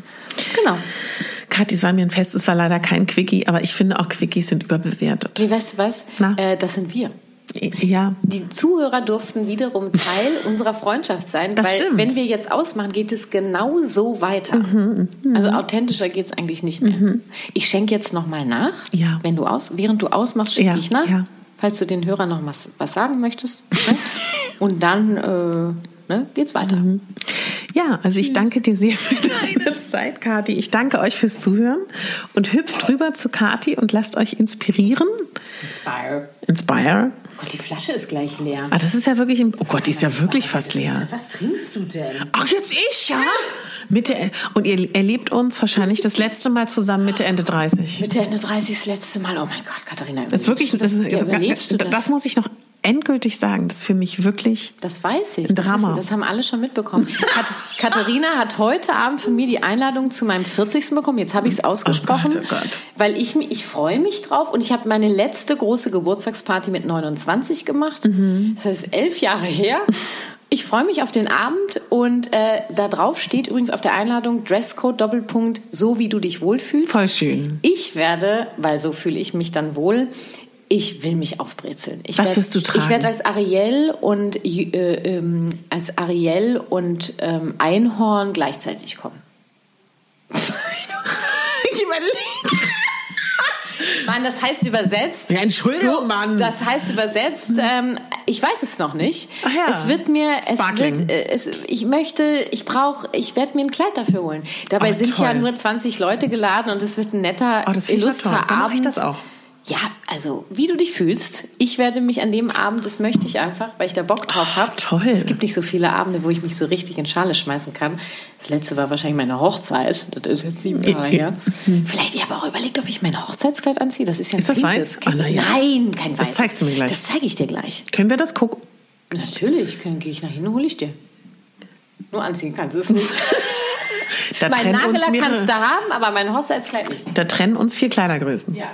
Genau. Kathi, es war mir ein Fest, es war leider kein Quickie, aber ich finde auch Quickies sind überbewertet. Nee, weißt du was? Na? Äh, das sind wir. Ja, Die Zuhörer durften wiederum Teil unserer Freundschaft sein, Das weil stimmt. wenn wir jetzt ausmachen, geht es genau so weiter. Mhm, Also authentischer geht es eigentlich nicht mehr. Ich schenke jetzt nochmal nach, Ja. wenn du aus, während du ausmachst, schenke Ja, ich nach, ja. falls du den Hörern noch was, was sagen möchtest. Ne? Und dann äh, ne, geht's weiter. Mhm. Ja, also ich danke dir sehr für deine Zeit, Kathi. Ich danke euch fürs Zuhören und hüpft rüber zu Kathi und lasst euch inspirieren. Inspire. Inspire. Oh Gott, die Flasche ist gleich leer. Ah, das ist ja wirklich, ein, oh Gott, die ist ja wirklich fast leer. Was trinkst du denn? Ach, jetzt ich, ja? Mitte, und ihr erlebt uns wahrscheinlich das letzte Mal zusammen Mitte, Ende 30. Mitte Ende 30 das letzte Mal. Oh mein Gott, Katharina. Das ist wirklich, das, ist, ja, das? das muss ich noch endgültig sagen. Das ist für mich wirklich Das weiß ich. Ein Das, Drama. wissen- das haben alle schon mitbekommen. Kat Katharina hat heute Abend von mir die Einladung zu meinem 40. bekommen. Jetzt habe ich es ausgesprochen. oh Gott. Weil ich, ich freue mich drauf. Und ich habe meine letzte große Geburtstagsparty mit 29 gemacht. Mhm. Das heißt, elf Jahre her. Ich freue mich auf den Abend und äh, da drauf steht übrigens auf der Einladung Dresscode Doppelpunkt, so wie du dich wohlfühlst. voll schön. Ich werde, weil so fühle ich mich dann wohl, ich will mich aufbrezeln. Ich Was werd, wirst du tragen? Ich werde als Ariel und äh, ähm, als Ariel und ähm, Einhorn gleichzeitig kommen. Ich überlege. Mann, das heißt übersetzt. Ja, Entschuldigung, Mann. Das heißt übersetzt. Ähm, ich weiß es noch nicht. Ach ja. Es wird mir, es Sparkling. wird, äh, es, ich möchte, ich brauche, ich werde mir ein Kleid dafür holen. Dabei Oh, sind ja toll. nur 20 Leute geladen und es wird ein netter, Oh, illustrer toll. Dann Abend. ich das auch. Ja, also wie du dich fühlst. Ich werde mich an dem Abend, das möchte ich einfach, weil ich da Bock drauf habe. toll. Es gibt nicht so viele Abende, wo ich mich so richtig in Schale schmeißen kann. Das letzte war wahrscheinlich meine Hochzeit. Das ist jetzt sieben Jahre her. Vielleicht, ich habe auch überlegt, ob ich mein Hochzeitskleid anziehe. Das ist ja ein Ist das weiß? Ah, na ja. Nein, kein weiß. Das zeigst du mir gleich. Das zeige ich dir gleich. Können wir das gucken? Natürlich, kann- gehe ich nach hinten, hole ich dir. Nur anziehen kannst du es nicht. Da mein Nagellack kannst du haben, aber mein Hochzeitskleid nicht. da trennen uns vier Kleidergrößen. Ja.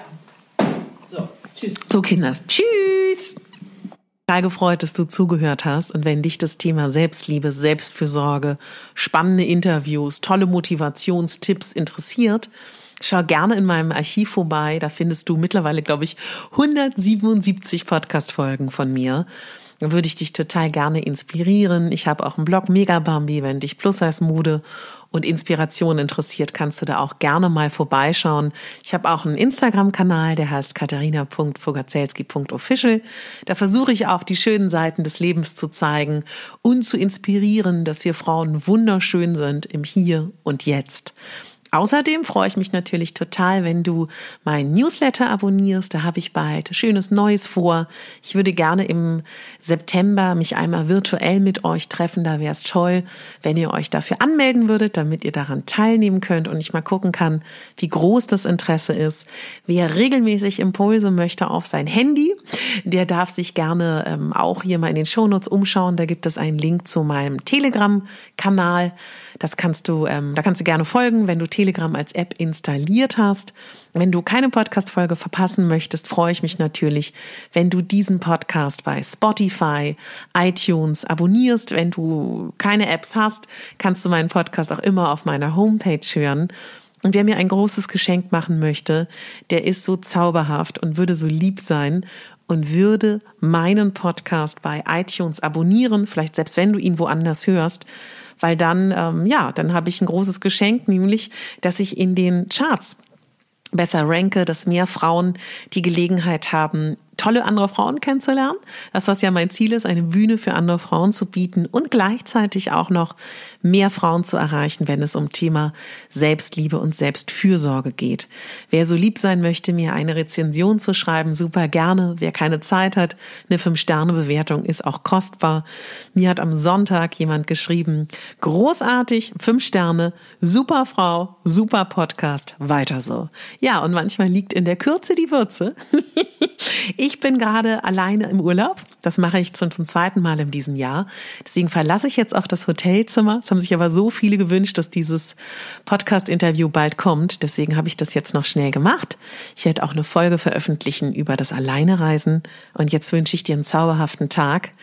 Tschüss. So, Kinders. Tschüss. Total gefreut, dass du zugehört hast. Und wenn dich das Thema Selbstliebe, Selbstfürsorge, spannende Interviews, tolle Motivationstipps interessiert, Schau gerne in meinem Archiv vorbei. Da findest du mittlerweile, glaube ich, 177 Podcast-Folgen von mir. Da würde ich dich total gerne inspirieren. Ich habe auch einen Blog Megabambi, wenn dich Plus als Mode und Inspiration interessiert, kannst du da auch gerne mal vorbeischauen. Ich habe auch einen Instagram-Kanal, der heißt katharina.fogazelski.official. Da versuche ich auch die schönen Seiten des Lebens zu zeigen und zu inspirieren, dass wir Frauen wunderschön sind im Hier und Jetzt. Außerdem freue ich mich natürlich total, wenn du meinen Newsletter abonnierst. Da habe ich bald schönes Neues vor. Ich würde gerne im September mich einmal virtuell mit euch treffen. Da wäre es toll, wenn ihr euch dafür anmelden würdet, damit ihr daran teilnehmen könnt und ich mal gucken kann, wie groß das Interesse ist. Wer regelmäßig Impulse möchte auf sein Handy, der darf sich gerne ähm, auch hier mal in den Shownotes umschauen. Da gibt es einen Link zu meinem Telegram-Kanal. Das kannst du, ähm, da kannst du gerne folgen, wenn du Telegram als App installiert hast. Wenn du keine Podcast-Folge verpassen möchtest, freue ich mich natürlich, wenn du diesen Podcast bei Spotify, iTunes abonnierst. Wenn du keine Apps hast, kannst du meinen Podcast auch immer auf meiner Homepage hören. Und wer mir ein großes Geschenk machen möchte, der ist so zauberhaft und würde so lieb sein und würde meinen Podcast bei iTunes abonnieren, vielleicht selbst wenn du ihn woanders hörst, weil dann, ähm, ja, dann habe ich ein großes Geschenk, nämlich, dass ich in den Charts besser ranke, dass mehr Frauen die Gelegenheit haben, tolle andere Frauen kennenzulernen. Das, was ja mein Ziel ist, eine Bühne für andere Frauen zu bieten und gleichzeitig auch noch mehr Frauen zu erreichen, wenn es um Thema Selbstliebe und Selbstfürsorge geht. Wer so lieb sein möchte, mir eine Rezension zu schreiben, super gerne. Wer keine Zeit hat, eine Fünf-Sterne-Bewertung ist auch kostbar. Mir hat am Sonntag jemand geschrieben, großartig, fünf Sterne, super Frau, super Podcast, weiter so. Ja, und manchmal liegt in der Kürze die Würze. Ich bin gerade alleine im Urlaub. Das mache ich zum, zum zweiten Mal in diesem Jahr. Deswegen verlasse ich jetzt auch das Hotelzimmer. Es haben sich aber so viele gewünscht, dass dieses Podcast-Interview bald kommt. Deswegen habe ich das jetzt noch schnell gemacht. Ich werde auch eine Folge veröffentlichen über das Alleinereisen. Und jetzt wünsche ich dir einen zauberhaften Tag.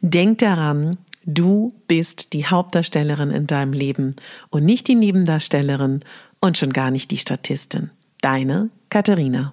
Denk daran, du bist die Hauptdarstellerin in deinem Leben und nicht die Nebendarstellerin und schon gar nicht die Statistin. Deine Katharina.